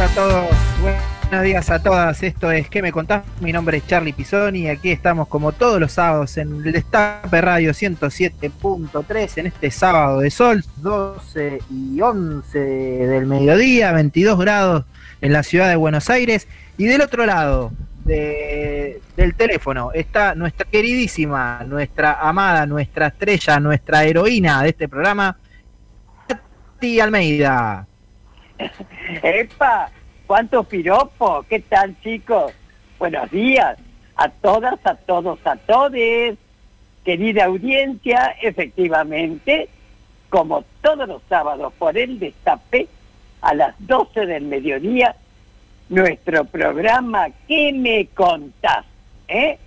A todos, buenos días a todas. Esto es ¿Qué me contás? Mi nombre es Charlie Pisoni y aquí estamos como todos los sábados en el Destape Radio 107.3 en este sábado de sol, 12 y 11 del mediodía, 22 grados en la ciudad de Buenos Aires. Y del otro lado del teléfono está nuestra queridísima, nuestra amada, nuestra estrella, nuestra heroína de este programa, Tati Almeida. ¡Epa! ¿Cuántos piropos? ¿Qué tal, chicos? Buenos días a todas, a todos, a todes. Querida audiencia, efectivamente, como todos los sábados por el destape, a las 12 del mediodía, nuestro programa ¿Qué me contás? ¿Eh?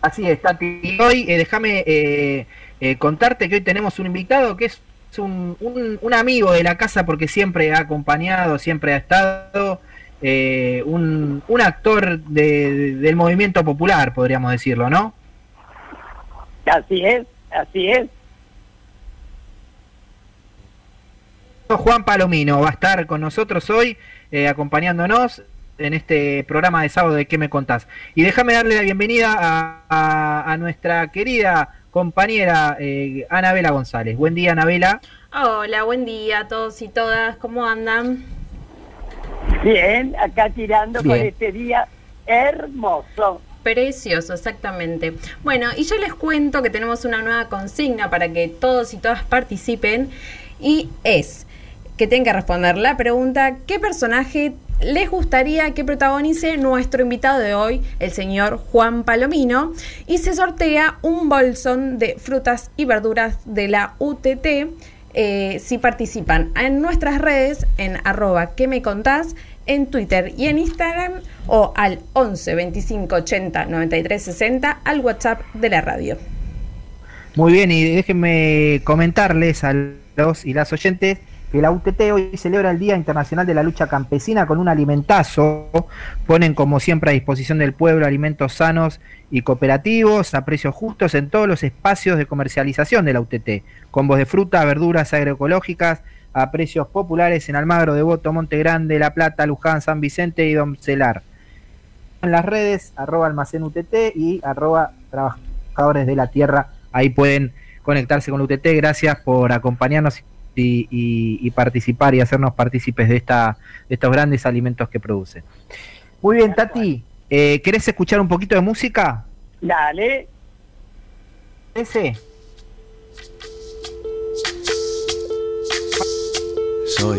Así es, Tati. Hoy eh, déjame eh, eh, contarte que hoy tenemos un invitado que es es un, un, amigo de la casa porque siempre ha acompañado, siempre ha estado, eh, un, un, actor del movimiento popular, podríamos decirlo, ¿no? Así es, así es. Juan Palomino va a estar con nosotros hoy, eh, acompañándonos en este programa de sábado de ¿Qué me contás? Y déjame darle la bienvenida a, a nuestra querida compañera eh, Anabela González. Buen día, Anabela. Hola, buen día a todos y todas. ¿Cómo andan? Bien, acá tirando con este día hermoso. Precioso, exactamente. Bueno, y yo les cuento que tenemos una nueva consigna para que todos y todas participen y es que tengan que responder la pregunta ¿qué personaje les gustaría que protagonice nuestro invitado de hoy, el señor Juan Palomino, y se sortea un bolsón de frutas y verduras de la UTT. Eh, si participan en nuestras redes, en arroba que me contás, en Twitter y en Instagram, o al 11 25 80 93 60 al WhatsApp de la radio. Muy bien, y déjenme comentarles a los y las oyentes que la UTT hoy celebra el Día Internacional de la Lucha Campesina con un alimentazo. Ponen como siempre a disposición del pueblo alimentos sanos y cooperativos a precios justos en todos los espacios de comercialización de la UTT. Combos de fruta, verduras agroecológicas a precios populares en Almagro, Devoto, Monte Grande, La Plata, Luján, San Vicente y Doncelar. En las redes, arroba almacén UTT y arroba trabajadores de la tierra. Ahí pueden conectarse con la UTT. Gracias por acompañarnos y, participar y hacernos partícipes de, esta, de estos grandes alimentos que producen. Muy bien, Tati, eh, ¿querés escuchar un poquito de música? Dale. Ese. Soy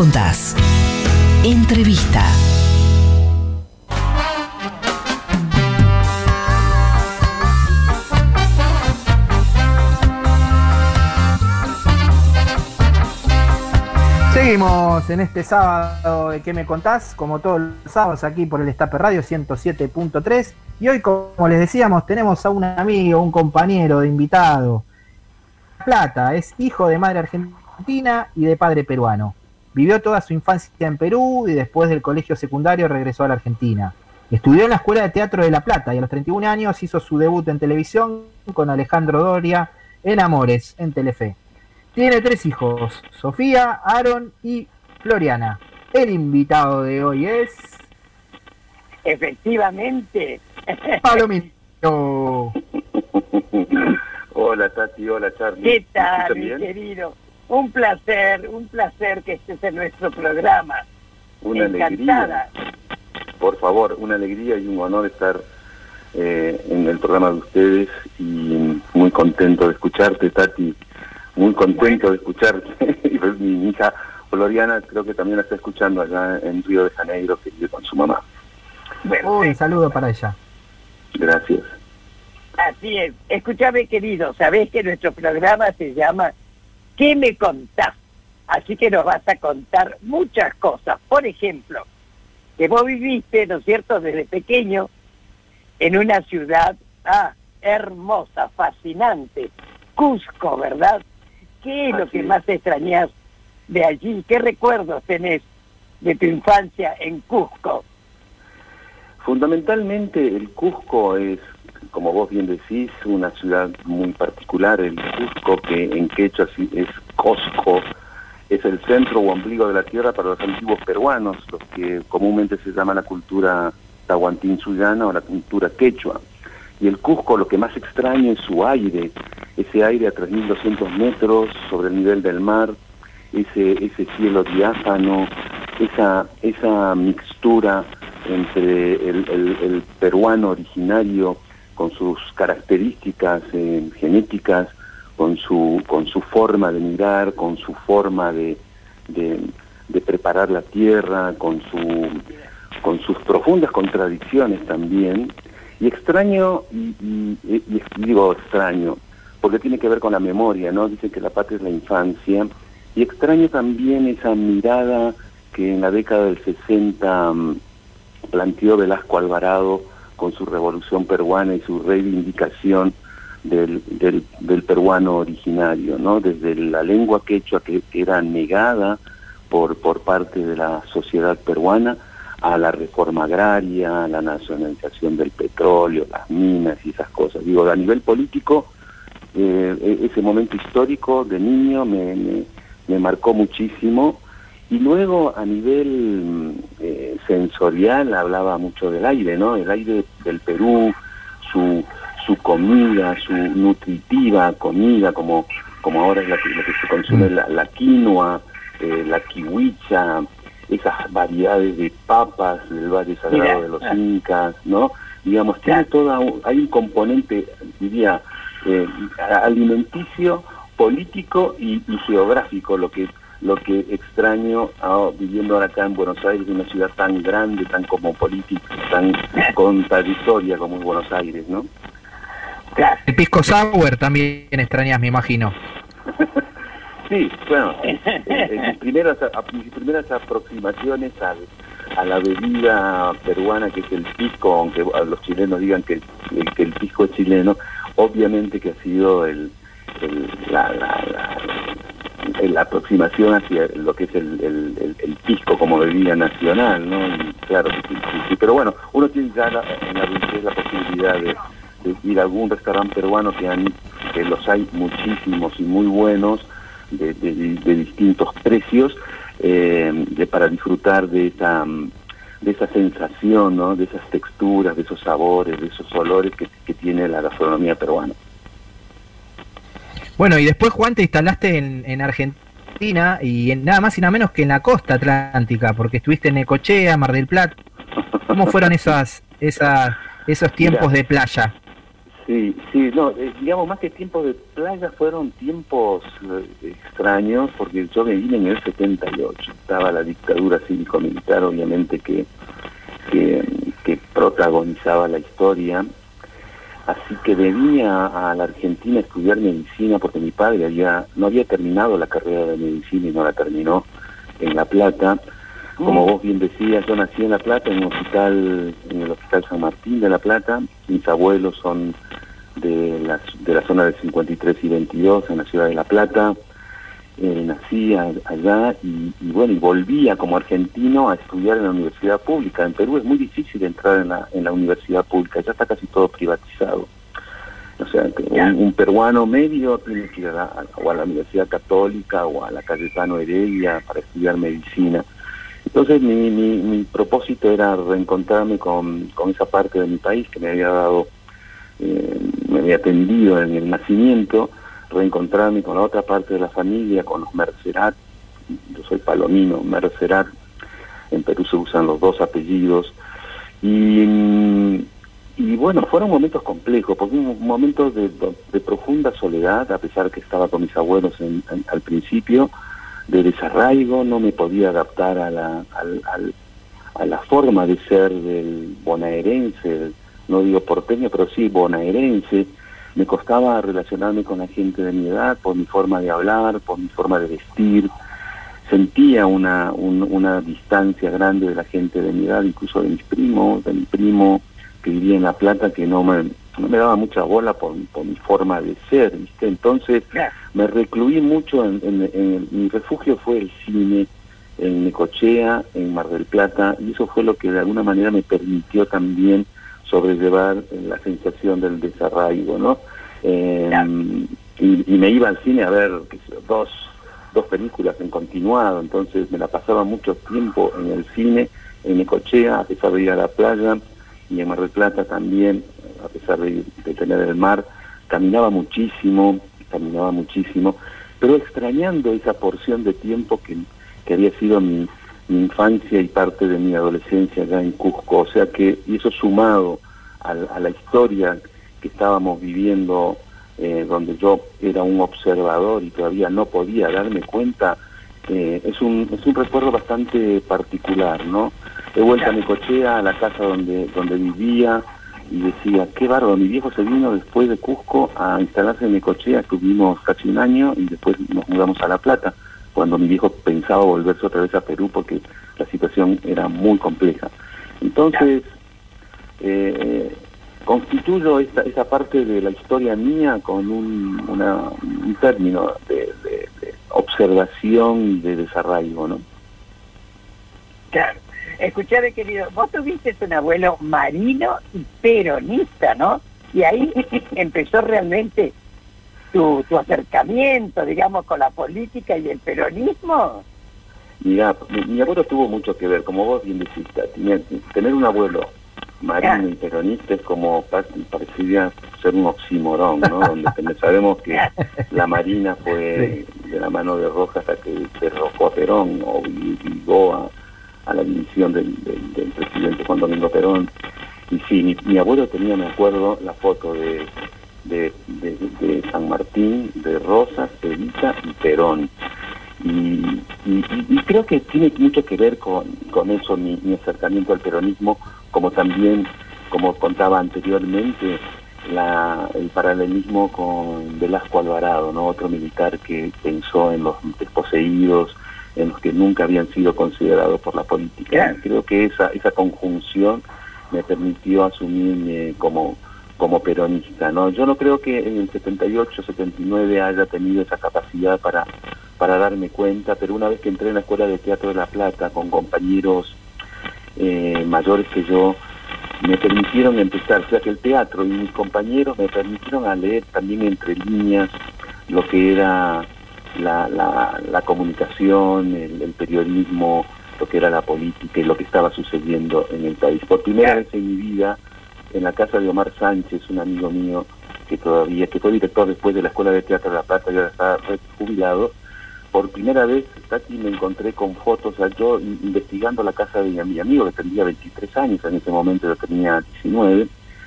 contás? Entrevista. Seguimos en este sábado de ¿Qué me contás? Como todos los sábados aquí por el Estape Radio 107.3. Y hoy, como les decíamos, tenemos a un amigo, un compañero de invitado. Plata, es hijo de madre argentina y de padre peruano. Vivió toda su infancia en Perú y después del colegio secundario regresó a la Argentina. Estudió en la Escuela de Teatro de La Plata y a los 31 años hizo su debut en televisión con Alejandro Doria en Amores, en Telefe. Tiene tres hijos, Sofía, Aaron y Floriana. El invitado de hoy es Efectivamente. Palomino. Hola Tati, hola Charlie. ¿Qué ¿Me tal, mi querido? Un placer, un placer que estés en nuestro programa. Una Encantada. alegría. Por favor, una alegría y un honor estar eh, en el programa de ustedes y muy contento de escucharte, Tati. Muy contento de escucharte. Y pues mi hija Floriana creo que también la está escuchando allá en Río de Janeiro, que vive con su mamá. Bueno, Un saludo para ella. Gracias. así es. Escúchame, querido, sabés que nuestro programa se llama ¿Qué me contás? Así que nos vas a contar muchas cosas. Por ejemplo, que vos viviste, ¿no es cierto?, desde pequeño en una ciudad ah, hermosa, fascinante, Cusco, ¿verdad? ¿Qué es lo que es. más extrañas de allí? ¿Qué recuerdos tenés de tu infancia en Cusco? Fundamentalmente el Cusco es, como vos bien decís, una ciudad muy particular. El Cusco, que en quechua es Cosco, es el centro o ombligo de la tierra para los antiguos peruanos, los que comúnmente se llama la cultura tahuantinsuyana o la cultura quechua. Y el Cusco lo que más extraña es su aire, ese aire a 3.200 metros sobre el nivel del mar, ese, ese cielo diáfano, esa, esa mixtura entre el peruano originario con sus características eh, genéticas, con su, con su forma de mirar, con su forma de, de, preparar la tierra, con, su, con sus profundas contradicciones también. Y extraño, y, y- y- y digo extraño, porque tiene que ver con la memoria, ¿no? Dicen que la patria es la infancia. Y extraño también esa mirada que en la década del 60 mm, planteó Velasco Alvarado con su revolución peruana y su reivindicación del, del, peruano originario, ¿no? Desde la lengua quechua que era negada por, por parte de la sociedad peruana a la reforma agraria, a la nacionalización del petróleo, las minas y esas cosas. Digo, a nivel político, eh, e- ese momento histórico de niño me, me, me marcó muchísimo Y luego a nivel eh, sensorial hablaba mucho del aire, ¿no? El aire del Perú, su, su comida, su nutritiva comida, como, como ahora es la que, se consume, la, la quinoa, eh, la kiwicha, esas variedades de papas del Valle Sagrado Mira, de los ah. Incas, ¿no? Digamos, tiene toda, un- hay un componente, diría, eh, alimenticio, político y, y geográfico, lo que lo que extraño ah, viviendo ahora acá en Buenos Aires, una ciudad tan grande, tan cosmopolita, tan contradictoria como es Buenos Aires, ¿no? El pisco sour también extrañas, me imagino. Sí, bueno, eh, eh, mis, primeras, a- mis primeras aproximaciones al, a la bebida peruana que es el pisco, aunque a los chilenos digan que, el- que el pisco es chileno, obviamente que ha sido el, el- la, la, la- la aproximación hacia lo que es el, el, el- el pisco como bebida nacional, ¿no? Y claro, sí, sí, sí. pero bueno, uno tiene ya la- en la adultez la posibilidad de, ir a algún restaurante peruano que, han, que los hay muchísimos y muy buenos, de, de- distintos precios, eh, para disfrutar de esa de esa sensación, ¿no? de esas texturas, de esos sabores, de esos olores que tiene la gastronomía peruana. Bueno, y después, Juan, te instalaste en, en Argentina y en, nada más y nada menos que en la costa atlántica, porque estuviste en Necochea, Mar del Plata. ¿Cómo fueron esas, esas, esos tiempos Mira. de playa? Sí, sí, no, eh, digamos más que tiempos de playa fueron tiempos eh, extraños, porque yo me vine en el 78, estaba la dictadura cívico-militar, obviamente, que, que, que protagonizaba la historia, así que venía a la Argentina a estudiar medicina, porque mi padre había, no había terminado la carrera de medicina y no la terminó en La Plata, como vos bien decías, yo nací en La Plata, en un hospital, en el Hospital San Martín de La Plata. Mis abuelos son de la, de la zona de 53 y 22, en la ciudad de La Plata. Eh, nací allá y, y bueno, y volvía como argentino a estudiar en la universidad pública. En Perú es muy difícil entrar en la, en la universidad pública, ya está casi todo privatizado. O sea, un, un peruano medio tiene que ir a la, o a la Universidad Católica o a la Cayetano Heredia para estudiar medicina. Entonces mi, mi, mi propósito era reencontrarme con, con esa parte de mi país que me había dado, eh, me había atendido en el nacimiento, reencontrarme con la otra parte de la familia, con los Mercerat, yo soy palomino, Mercerat, en Perú se usan los dos apellidos, y, bueno, fueron momentos complejos, porque un momentos de, profunda soledad, a pesar que estaba con mis abuelos en- al principio, de desarraigo, no me podía adaptar a la, al- al- a la forma de ser del bonaerense, no digo porteño, pero sí bonaerense. Me costaba relacionarme con la gente de mi edad por mi forma de hablar, por mi forma de vestir. Sentía una, un- una distancia grande de la gente de mi edad, incluso de mis primos, de mi primo que vivía en La Plata, que no me, no me daba mucha bola por, por mi forma de ser, ¿viste? Entonces me recluí mucho en, en- en- mi refugio fue el cine en Necochea, en Mar del Plata, y eso fue lo que de alguna manera me permitió también sobrellevar la sensación del desarraigo, ¿no? Eh, Claro. y, y me iba al cine a ver dos, dos películas en continuado, entonces me la pasaba mucho tiempo en el cine, en Necochea, a pesar de ir a la playa, y en Mar del Plata también, a pesar de, de tener el mar, caminaba muchísimo, caminaba muchísimo, pero extrañando esa porción de tiempo que, que había sido mi, mi infancia y parte de mi adolescencia allá en Cusco. O sea que, y eso sumado a, a la historia que estábamos viviendo, eh, donde yo era un observador y todavía no podía darme cuenta, eh, es, un, es un recuerdo bastante particular, ¿no? He vuelto a Necochea, a la casa donde, donde vivía, y decía, qué bárbaro, mi viejo se vino después de Cusco a instalarse en Necochea, estuvimos casi un año y después nos mudamos a La Plata, cuando mi viejo pensaba volverse otra vez a Perú porque la situación era muy compleja. Entonces, eh, constituyo esta, esa parte de la historia mía con un, una- un término de, de- de observación y de desarraigo, ¿no? Claro. Escuchame, querido, vos tuviste un abuelo marino y peronista, ¿no? Y ahí empezó realmente tu, tu acercamiento, digamos, con la política y el peronismo. Mira, mi, mi abuelo tuvo mucho que ver, como vos bien tenía- tener un abuelo marino y peronista es como pa- parecería ser un oxímoron, ¿no? Donde sabemos que la marina fue de la mano de Rojas hasta que derrocó a Perón o obligó a, a la división del, del- del presidente Juan Domingo Perón. Y sí, mi, mi abuelo tenía, me acuerdo, la foto de, de, de- de San Martín, de Rosas, Evita y Perón. Y, y- y- y creo que tiene mucho que ver con, con eso, mi, mi acercamiento al peronismo, como también, como contaba anteriormente, la, el paralelismo con Velasco Alvarado, ¿no? otro militar que pensó en los desposeídos, en los que nunca habían sido considerados por la política. Creo que esa, esa conjunción me permitió asumirme como, como peronista. ¿no? Yo no creo que en el 78, 79 haya tenido esa capacidad para, para darme cuenta, pero una vez que entré en la Escuela de Teatro de La Plata con compañeros eh, mayores que yo, me permitieron empezar, o sea que el teatro y mis compañeros me permitieron a leer también entre líneas lo que era la, la, la comunicación, el, el periodismo, lo que era la política y lo que estaba sucediendo en el país. Por primera vez en mi vida, en la casa de Omar Sánchez, un amigo mío que todavía, que fue director después de la Escuela de Teatro de La Plata y ahora está jubilado, por primera vez, Tati, me encontré con fotos, yo in- investigando la casa de mi, mi amigo, que tendría 23 años, en ese momento yo tenía 19,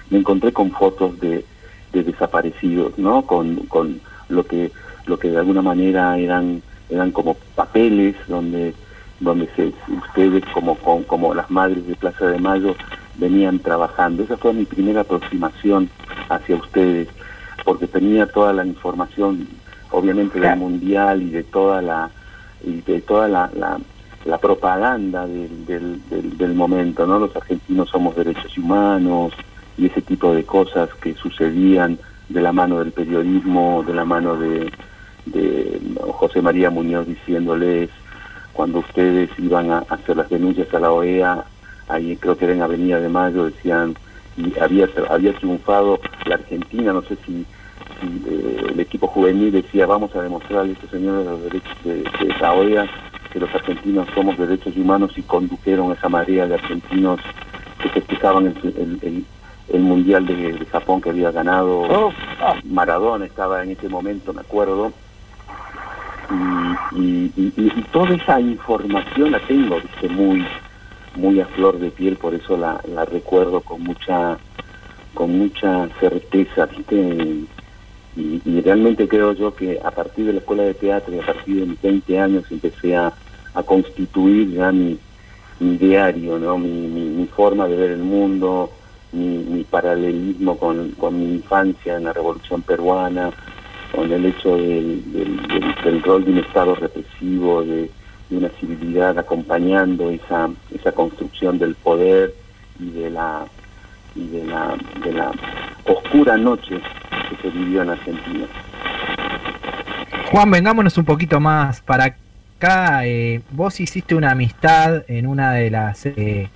me encontré con fotos de, de desaparecidos, ¿no? Con, con lo que lo que de alguna manera eran eran como papeles donde donde se, ustedes como, como como las madres de Plaza de Mayo venían trabajando. Esa fue mi primera aproximación hacia ustedes, porque tenía toda la información, obviamente del mundial y de toda la y de toda la, la, la propaganda del, del, del, del momento, ¿no? Los argentinos somos derechos humanos y ese tipo de cosas que sucedían de la mano del periodismo, de la mano de, de José María Muñoz diciéndoles cuando ustedes iban a hacer las denuncias a la OEA, ahí creo que era en Avenida de Mayo, decían, y había, había triunfado la Argentina, no sé si, si, eh, el equipo juvenil decía, vamos a demostrarle a estos señores los derechos de, de la OEA que los argentinos somos derechos humanos y condujeron esa marea de argentinos que festejaban el, el, el- el Mundial de, Japón que había ganado Maradona estaba en ese momento, me acuerdo, y, y, toda esa información la tengo, viste, muy, muy a flor de piel, por eso la, la recuerdo con mucha, con mucha certeza, viste, y, y- realmente creo yo que a partir de la escuela de teatro y a partir de mis 20 años empecé a, a constituir ya mi, mi diario, ¿no? mi, mi, mi forma de ver el mundo, mi, mi paralelismo con, con mi infancia en la revolución peruana, con el hecho del, del, del- del rol de un Estado represivo, de, de una civilidad acompañando esa, esa construcción del poder y de la y de la, de la oscura noche que se vivió en Argentina. Juan, vengámonos un poquito más para acá. eh, vos hiciste una amistad en una de las eh,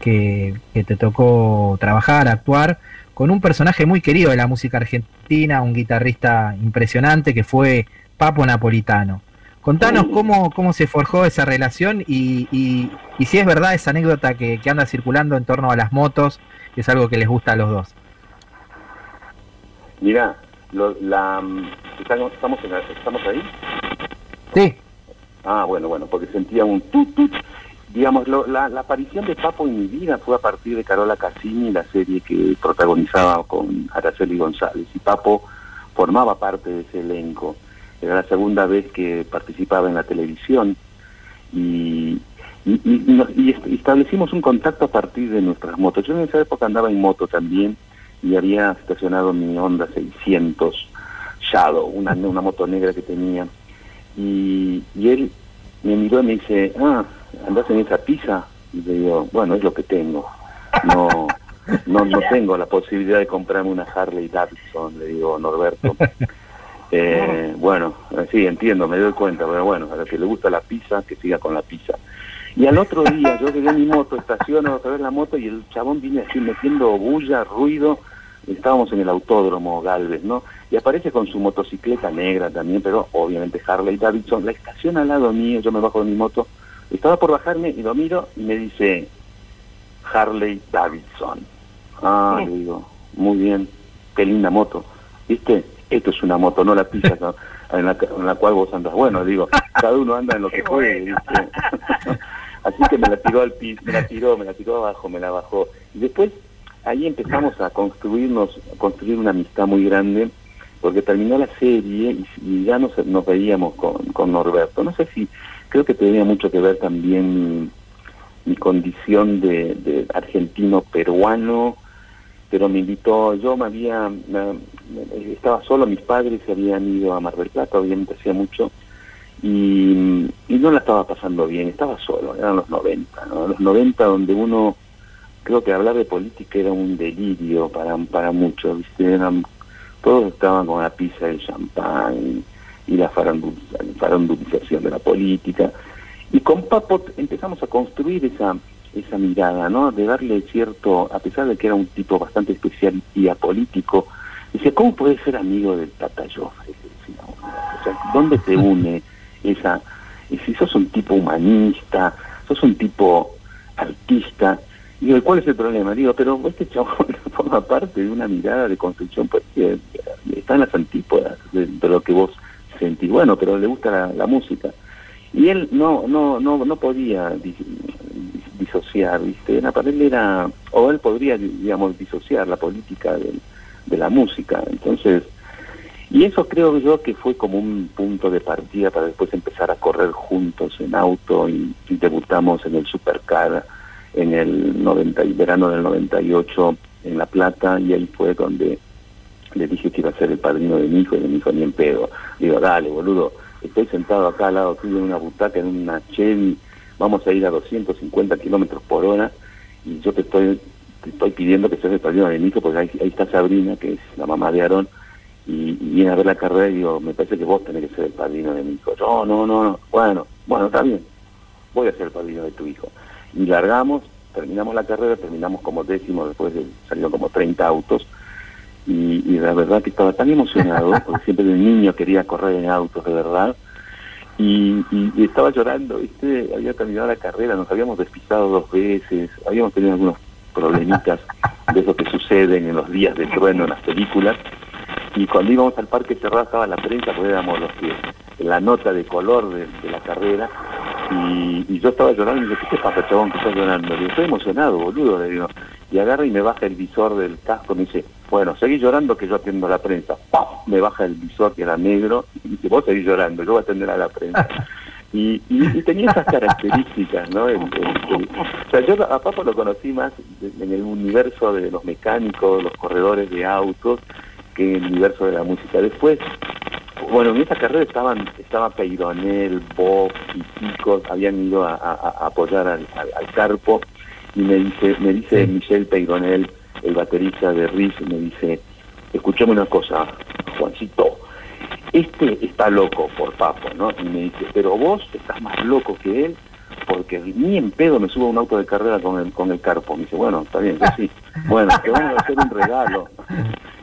que, que te tocó trabajar, actuar, con un personaje muy querido de la música argentina, un guitarrista impresionante que fue Papo Napolitano. Contanos cómo, cómo se forjó esa relación y, y- y si es verdad esa anécdota que, que anda circulando en torno a las motos, que es algo que les gusta a los dos. Mira, lo- la, ¿estamos, estamos, en la- ¿estamos ahí? Sí, Ah, bueno, bueno, porque sentía un tut, tut. Digamos, lo- la, la aparición de Papo en mi vida fue a partir de Carola Cassini, la serie que protagonizaba con Araceli González. Y Papo formaba parte de ese elenco. Era la segunda vez que participaba en la televisión. Y, establecimos un contacto a partir de nuestras motos. Yo en esa época andaba en moto también y había estacionado mi Honda 600 Shadow, una, una moto negra que tenía y, y él me miró y me dice, ah, ¿andás en esa pizza? Y le digo, bueno, es lo que tengo. No, no, no tengo la posibilidad de comprarme una Harley Davidson, le digo, Norberto. Eh, bueno, eh, sí, entiendo, me doy cuenta, pero bueno, a la que le gusta la pizza, que siga con la pizza. Y al otro día yo llegué en mi moto, estaciono otra vez la moto y el chabón viene así metiendo bulla, ruido, estábamos en el autódromo Galvez, ¿no? Y aparece con su motocicleta negra también, pero obviamente Harley Davidson, la estaciona al lado mío, yo me bajo de mi moto, estaba por bajarme y lo miro y me dice Harley Davidson. Ah, le digo, muy bien, qué linda moto. ¿Viste? Esto es una moto, no la pilla en la, en la cual vos andas. Bueno, digo, cada uno anda en lo que puede, ¿viste? Así que me la tiró al piso, me la tiró, me la tiró abajo, me la bajó. Y después ahí empezamos a construirnos, a construir una amistad muy grande, porque terminó la serie y, ya nos, nos veíamos con, con Norberto. No sé si, creo que tenía mucho que ver también mi, condición de, de argentino-peruano, pero me invitó, yo me había, estaba solo, mis padres se habían ido a Mar del Plata, obviamente hacía mucho, y, no la estaba pasando bien, estaba solo, eran los 90, ¿no? Los 90 donde uno, creo que hablar de política era un delirio para, para muchos, ¿viste? Eran, todos estaban con la pizza del champán y, la farandulización de la política. Y con Papo empezamos a construir esa, esa mirada, ¿no? De darle cierto, a pesar de que era un tipo bastante especial y apolítico, decía, ¿cómo puedes ser amigo del Tata Joffre? O sea, ¿dónde te une? esa, y si sos un tipo humanista, sos un tipo artista, digo, ¿cuál es el problema? Digo, pero este chabón forma parte de una mirada de construcción, pues que está en las antípodas de, lo que vos sentís, bueno, pero le gusta la, música. Y él no, no, no, no podía disociar, ¿viste? Él era, o él podría, digamos, disociar la política de, de la música. Entonces, y eso creo yo que fue como un punto de partida para después empezar a correr juntos en auto y, debutamos en el Supercar en el 90, verano del 98 en La Plata y ahí fue donde le dije que iba a ser el padrino de mi hijo y de mi hijo ni en pedo. Digo, dale, boludo, estoy sentado acá al lado tuyo en una butaca, en una Chevy, vamos a ir a 250 kilómetros por hora y yo te estoy, te estoy pidiendo que seas el padrino de hijo porque ahí, está Sabrina, que es la mamá de Aarón, y, viene a ver la carrera y digo, me parece que vos tenés que ser el padrino de mi hijo. No, no, no, no. Bueno, bueno, está bien. Voy a ser el padrino de tu hijo. Y largamos, terminamos la carrera, terminamos como décimo, después de, salieron como 30 autos. Y, la verdad que estaba tan emocionado, porque siempre de niño quería correr en autos, de verdad. Y, y, estaba llorando, ¿viste? Había terminado la carrera, nos habíamos despistado dos veces, habíamos tenido algunos problemitas de eso que suceden en los días de trueno en las películas y cuando íbamos al parque cerrado estaba la prensa, porque éramos los que, la nota de color de, la carrera, y, yo estaba llorando y le dije, ¿qué pasa, chabón, que estás llorando? Le digo, estoy emocionado, boludo, le digo, y agarra y me baja el visor del casco, me dice, bueno, seguí llorando que yo atiendo a la prensa, me baja el visor que era negro, y dice, vos seguís llorando, yo voy a atender a la prensa. Y, tenía esas características, ¿no? o sea, yo a Papo lo conocí más en el universo de los mecánicos, los corredores de autos, que en el universo de la música. Después, bueno, en esa carrera estaban estaba Peironel, Bob y chicos, habían ido a, apoyar al, Carpo y me dice me dice Michel Peironel, el baterista de Riff, me dice, escuchame una cosa, Juancito, este está loco por Papo, ¿no? Y me dice, pero vos estás más loco que él porque ni en pedo me subo a un auto de carrera con el, con el carpo. Me dice, bueno, está bien, yo sí. Bueno, te vamos a hacer un regalo.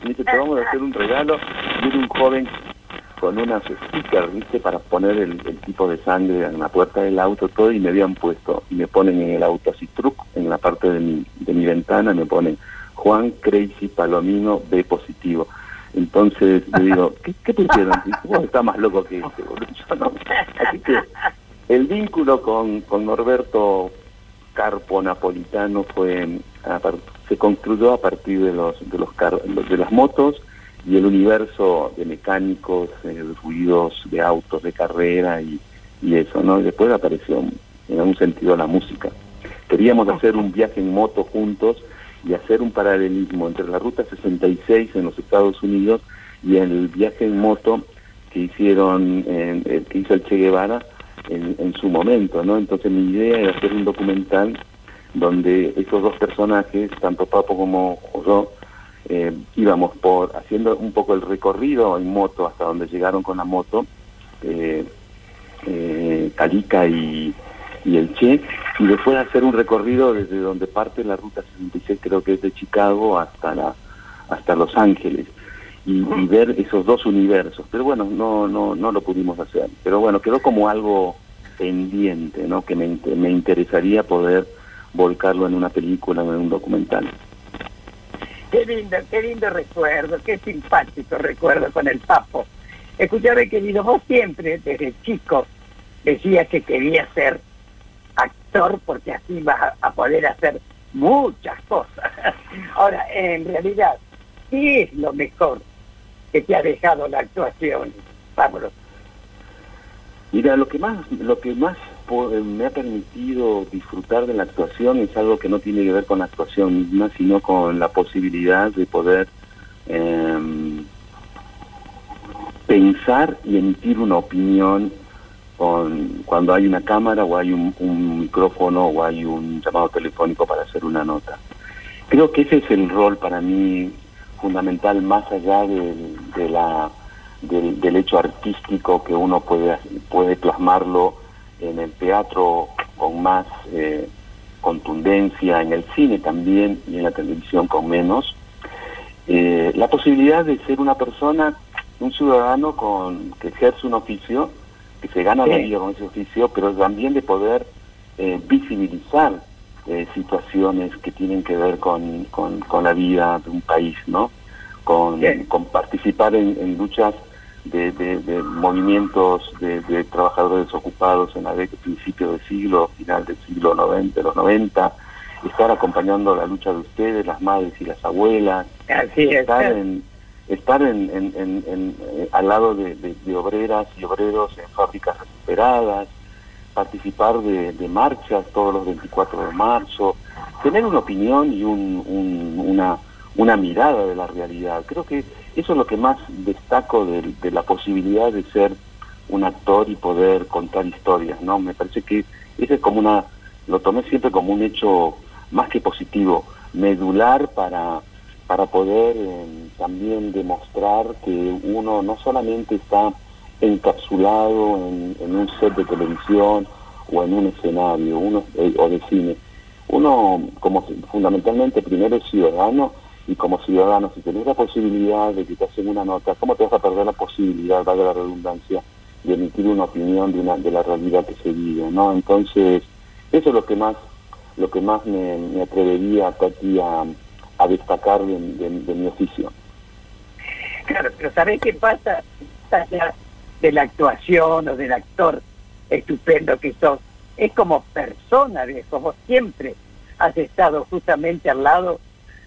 Me dice, te vamos a hacer un regalo. Viene un joven con unas stickers, ¿viste? Para poner el, tipo de sangre en la puerta del auto, todo, y me habían puesto, y me ponen en el auto así, truc, en la parte de mi, de mi ventana, me ponen Juan Crazy Palomino B positivo. Entonces le digo, ¿qué, te hicieron? Vos estás más loco que este, boludo. No. Así que el vínculo con, con Norberto Carpo Napolitano fue se construyó a partir de los de los de las motos y el universo de mecánicos, eh, ruidos de autos de carrera y, y eso, ¿no? Y después apareció en algún sentido la música. Queríamos hacer un viaje en moto juntos y hacer un paralelismo entre la ruta 66 en los Estados Unidos y el viaje en moto que hicieron en, que hizo el Che Guevara en, su momento, ¿no? Entonces mi idea era hacer un documental donde esos dos personajes, tanto Papo como yo, eh, íbamos por haciendo un poco el recorrido en moto hasta donde llegaron con la moto, eh, eh, Calica y, y el Che, y después hacer un recorrido desde donde parte la ruta 66, creo que es de Chicago hasta la hasta Los Ángeles y, y ver esos dos universos. Pero bueno, no, no, no lo pudimos hacer. Pero bueno, quedó como algo pendiente, ¿no? Que me, me interesaría poder volcarlo en una película o en un documental. Qué lindo, qué lindo recuerdo, qué simpático recuerdo con el Papo. Escuchame, querido, vos siempre, desde chico, decías que querías ser actor porque así vas a, poder hacer muchas cosas. Ahora, en realidad, ¿qué es lo mejor que te ha dejado la actuación, Pablo? Mira, lo que más, lo que más eh, me ha permitido disfrutar de la actuación es algo que no tiene que ver con la actuación misma, sino con la posibilidad de poder em, pensar y emitir una opinión con, cuando hay una cámara o hay un, un micrófono o hay un llamado telefónico para hacer una nota. Creo que ese es el rol para mí fundamental más allá del, de la, del, del hecho artístico que uno puede, puede plasmarlo en el teatro con más eh, contundencia, en el cine también y en la televisión con menos. Eh, la posibilidad de ser una persona, un ciudadano con que ejerce un oficio, que se gana la Sí. vida con ese oficio, pero también de poder eh, visibilizar eh, situaciones que tienen que ver con, con, con la vida de un país, ¿no? Con, con participar en, en luchas de, de- de movimientos de, de trabajadores desocupados en la década, principio del siglo, final del siglo 90, de los 90, estar acompañando la lucha de ustedes, las madres y las abuelas, Así es. estar en estar en, en- en- eh, al lado de, obreras y obreros en fábricas recuperadas, participar de, de marchas todos los 24 de marzo, tener una opinión y un- un- una, una mirada de la realidad. Creo que eso es lo que más destaco de, de la posibilidad de ser un actor y poder contar historias, ¿no? Me parece que ese es como una, lo tomé siempre como un hecho más que positivo, medular para, para poder eh, también demostrar que uno no solamente está encapsulado en, un set de televisión o en un escenario uno eh, o de cine. Uno, como fundamentalmente, primero es ciudadano y como ciudadano, si tenés la posibilidad de que te hacen una nota, ¿cómo te vas a perder la posibilidad, valga la redundancia, de emitir una opinión de, una, de la realidad que se vive? ¿no? Entonces, eso es lo que más lo que más me, me atrevería Tati, a, a destacar de, mi oficio. Claro, pero ¿sabés qué pasa? De la actuación o del actor estupendo que sos, es como persona, viejo. Vos siempre has estado justamente al lado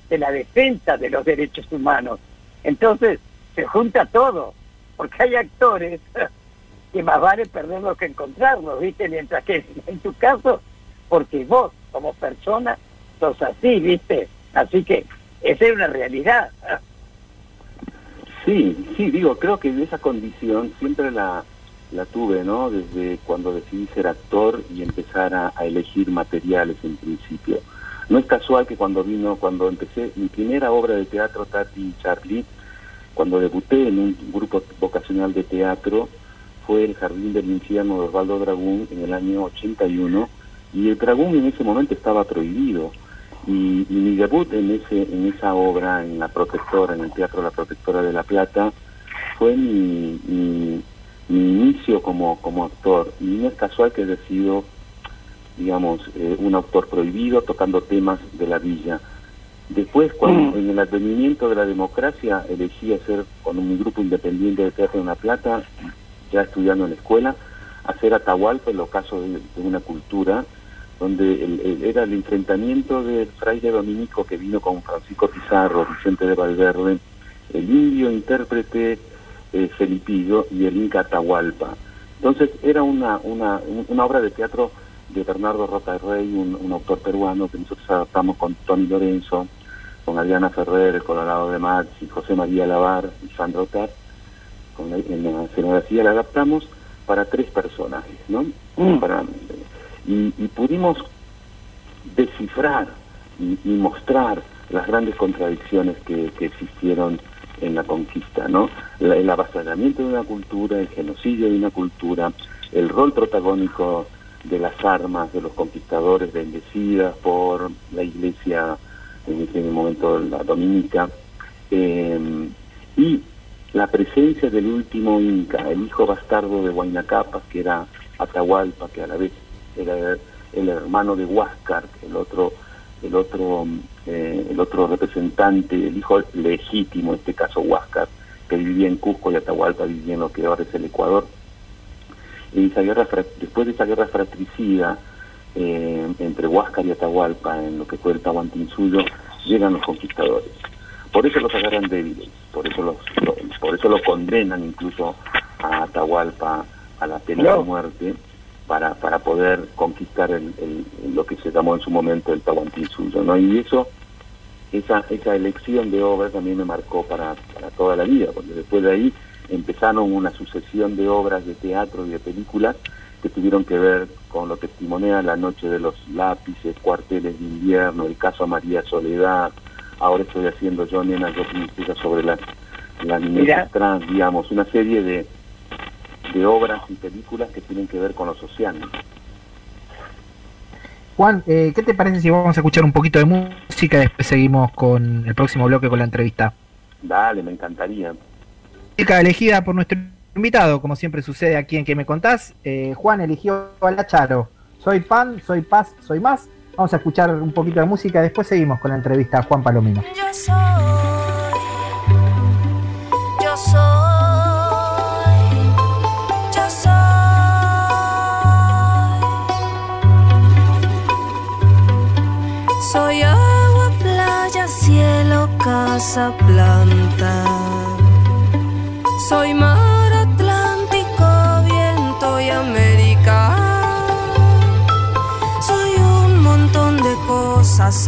de la defensa de los derechos humanos. Entonces, se junta todo, porque hay actores que más vale perderlos que encontrarlos, ¿viste? Mientras que en tu caso, porque vos como persona sos así, ¿viste? Así que esa es una realidad. Sí, sí, digo, creo que esa condición siempre la, la tuve, ¿no? Desde cuando decidí ser actor y empezar a, a elegir materiales en principio. No es casual que cuando vino, cuando empecé mi primera obra de teatro, Tati y Charlie, cuando debuté en un grupo vocacional de teatro, fue el Jardín del Infierno de Osvaldo Dragún en el año 81, y el Dragún en ese momento estaba prohibido. Y, y mi debut en ese en esa obra, en La Protectora, en el Teatro La Protectora de La Plata, fue mi, mi, mi inicio como, como actor. Y no es casual que haya sido, digamos, eh, un autor prohibido tocando temas de la villa. Después, cuando en el advenimiento de la democracia, elegí hacer con un grupo independiente de teatro en La Plata, ya estudiando en la escuela, hacer Atahualpa, el ocaso de, de una cultura, donde el- el- era el enfrentamiento del fraile dominico que vino con Francisco Pizarro, Vicente de Valverde, el indio intérprete eh, Felipillo y el inca Atahualpa. Entonces era una, una, un- una obra de teatro de Bernardo Rota Rey, un, un autor peruano que nosotros adaptamos con Tony Lorenzo, con Adriana Ferrer, el Colorado de Maxi, José María Lavar y Sandro Otar. Con la, en la escenografía la adaptamos para tres personajes, ¿no? Para, y, pudimos descifrar y, mostrar las grandes contradicciones que, existieron en la conquista, ¿no? El avasallamiento de una cultura, el genocidio de una cultura, el rol protagónico de las armas de los conquistadores bendecidas por la iglesia en ese momento la dominica Eh, y la presencia del último Inca, el hijo bastardo de Huayna que era Atahualpa, que a la vez era el hermano de Huáscar, el otro, el otro, eh, el otro representante, el hijo legítimo, en este caso Huáscar, que vivía en Cusco y Atahualpa vivía en lo que ahora es el Ecuador. Y esa guerra, después de esa guerra fratricida eh, entre Huáscar y Atahualpa, en lo que fue el Tahuantinsuyo, llegan los conquistadores. Por eso los agarran débiles, por eso los, por eso lo condenan incluso a Atahualpa a la pena de muerte para, para poder conquistar el, lo que se llamó en su momento el Tahuantinsuyo, ¿no? Y eso, esa, esa elección de obras también me marcó para, para toda la vida, porque después de ahí empezaron una sucesión de obras de teatro y de películas que tuvieron que ver con lo que testimonea La Noche de los Lápices, Cuarteles de Invierno, el caso María Soledad, ahora estoy haciendo yo, Nena, yo princesa sobre la, la niñez trans, digamos, una serie de, de obras y películas que tienen que ver con lo social. Juan, eh, ¿qué te parece si vamos a escuchar un poquito de música y después seguimos con el próximo bloque con la entrevista? Dale, me encantaría. Música elegida por nuestro invitado, como siempre sucede aquí en Que Me Contás. Eh, Juan eligió a la Charo. Soy pan, soy paz, soy más. Vamos a escuchar un poquito de música, después seguimos con la entrevista a Juan Palomino. Yo soy, planta. Soy mar, Atlántico, viento y América. Soy un montón de cosas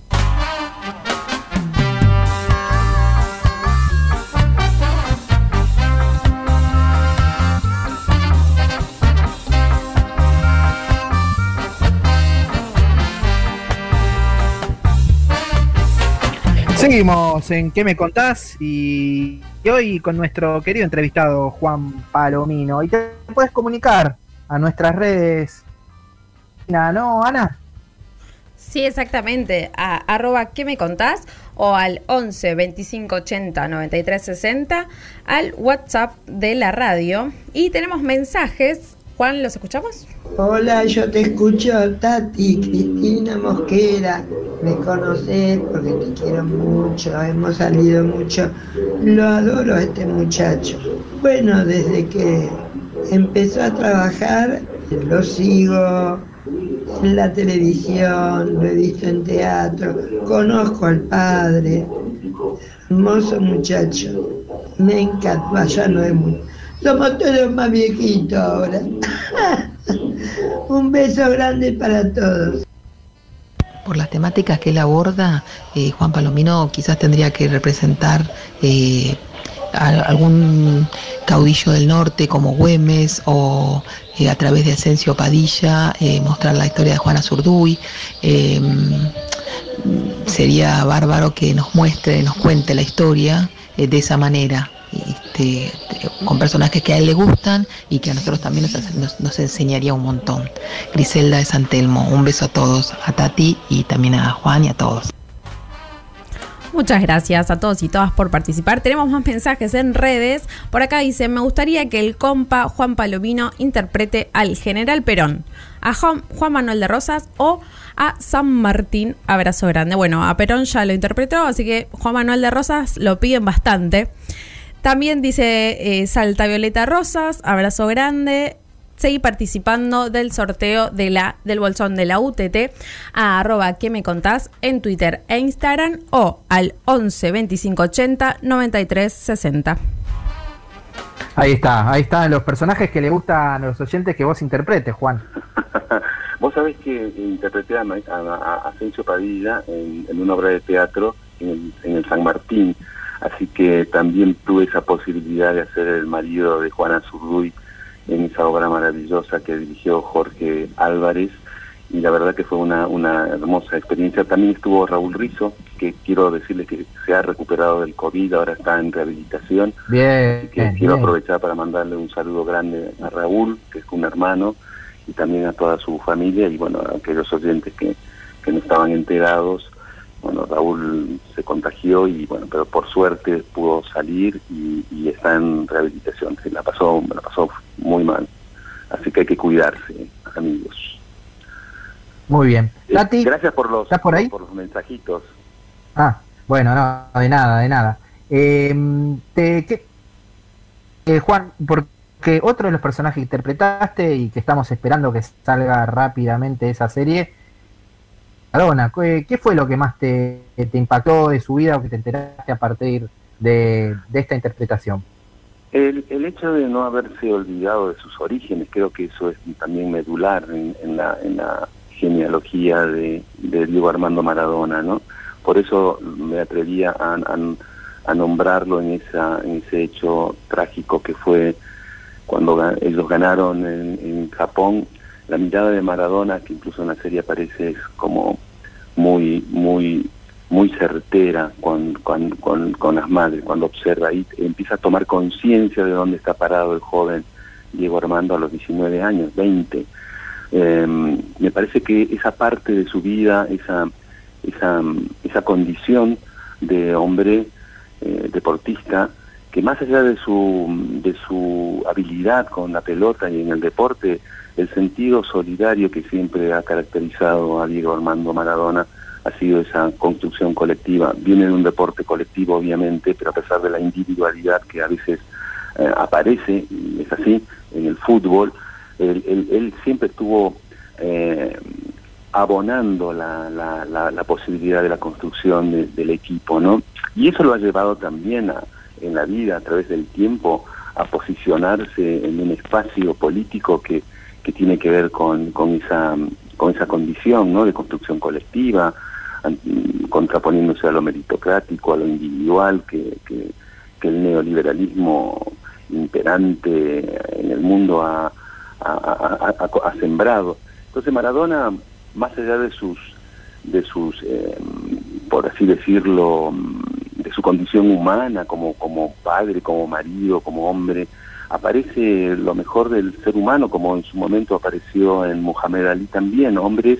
Seguimos en ¿Qué me contás? Y, hoy con nuestro querido entrevistado Juan Palomino. Y te puedes comunicar a nuestras redes. ¿No, Ana? Sí, exactamente. A arroba ¿qué me contás? O al 11 25 80 93 60 al WhatsApp de la radio. Y tenemos mensajes. Juan, ¿los escuchamos? Hola, yo te escucho, Tati, Cristina Mosquera. Me conoces porque te quiero mucho, hemos salido mucho. Lo adoro a este muchacho. Bueno, desde que empezó a trabajar, lo sigo en la televisión, lo he visto en teatro, conozco al padre. Hermoso muchacho. Me encanta, ya no es muy. Somos todos más viejitos ahora. Un beso grande para todos. Por las temáticas que él aborda, eh, Juan Palomino quizás tendría que representar eh, a algún caudillo del norte como Güemes o eh, a través de Asensio Padilla mostrar la historia de Juana Zurduy. Eh, sería bárbaro que nos muestre, nos cuente la historia de esa manera. Este, con personajes que a él le gustan y que a nosotros también nos, nos- nos enseñaría un montón. Griselda de San Telmo, un beso a todos, a Tati y también a Juan y a todos. Muchas gracias a todos y todas por participar. Tenemos más mensajes en redes. Por acá dice, me gustaría que el compa Juan Palomino interprete al general Perón, a Juan, Juan Manuel de Rosas o a San Martín. Abrazo grande. Bueno, a Perón ya lo interpretó, así que Juan Manuel de Rosas lo piden bastante. También dice eh, Salta Violeta Rosas, abrazo grande. Seguí participando del sorteo de la, del bolsón de la UTT a arroba que me contás en Twitter e Instagram o al 11 25 80 93 60. Ahí está, ahí están los personajes que le gustan a los oyentes que vos interpretes, Juan. Vos sabés que interpreté a, a, a Asensio Padilla en, en una obra de teatro en el, en el San Martín, así que también tuve esa posibilidad de hacer el marido de Juana Zurduy en esa obra maravillosa que dirigió Jorge Álvarez y la verdad que fue una, una hermosa experiencia. También estuvo Raúl Rizo, que quiero decirle que se ha recuperado del COVID, ahora está en rehabilitación. Bien, que bien, quiero aprovechar para mandarle un saludo grande a Raúl, que es un hermano, y también a toda su familia y bueno, a aquellos oyentes que, que no estaban enterados. Bueno, Raúl se contagió y bueno, pero por suerte pudo salir y, y está en rehabilitación. Se la pasó, me la pasó muy mal. Así que hay que cuidarse, amigos. Muy bien. Eh, Tati, Gracias por los, ¿estás por ahí? por los mensajitos. Ah, bueno, no, de nada, de nada. Eh, te- ¿qué- eh, Juan, porque otro de los personajes que interpretaste y que estamos esperando que salga rápidamente esa serie, Maradona, ¿qué, fue lo que más te, impactó de su vida o que te enteraste a partir de, esta interpretación? El, el hecho de no haberse olvidado de sus orígenes, creo que eso es también medular en, la, en la genealogía de, Diego Armando Maradona, ¿no? Por eso me atrevía a, nombrarlo en, esa, ese hecho trágico que fue cuando ellos ganaron en Japón. La mirada de Maradona, que incluso en la serie aparece, como muy, muy muy certera con, con, con, con las madres, cuando observa y empieza a tomar conciencia de dónde está parado el joven Diego Armando a los 19 años, 20. Eh, me parece que esa parte de su vida, esa, esa, esa condición de hombre eh, deportista, que más allá de su, de su habilidad con la pelota y en el deporte, el sentido solidario que siempre ha caracterizado a Diego Armando Maradona, ha sido esa construcción colectiva. Viene de un deporte colectivo, obviamente, pero a pesar de la individualidad que a veces eh, aparece, es así, en el fútbol, él, siempre estuvo eh, abonando la, la, posibilidad de la construcción de- del equipo, ¿no? Y eso lo ha llevado también a, en la vida, a través del tiempo, a posicionarse en un espacio político que, que tiene que ver con, con esa con esa condición ¿no? de construcción colectiva, contraponiéndose a lo meritocrático, a lo individual, que, que, que el neoliberalismo imperante en el mundo ha, sembrado. Entonces Maradona, más allá de sus, de sus eh, por así decirlo, de su condición humana como, como padre, como marido, como hombre, aparece lo mejor del ser humano, como en su momento apareció en Muhammad Ali también, hombres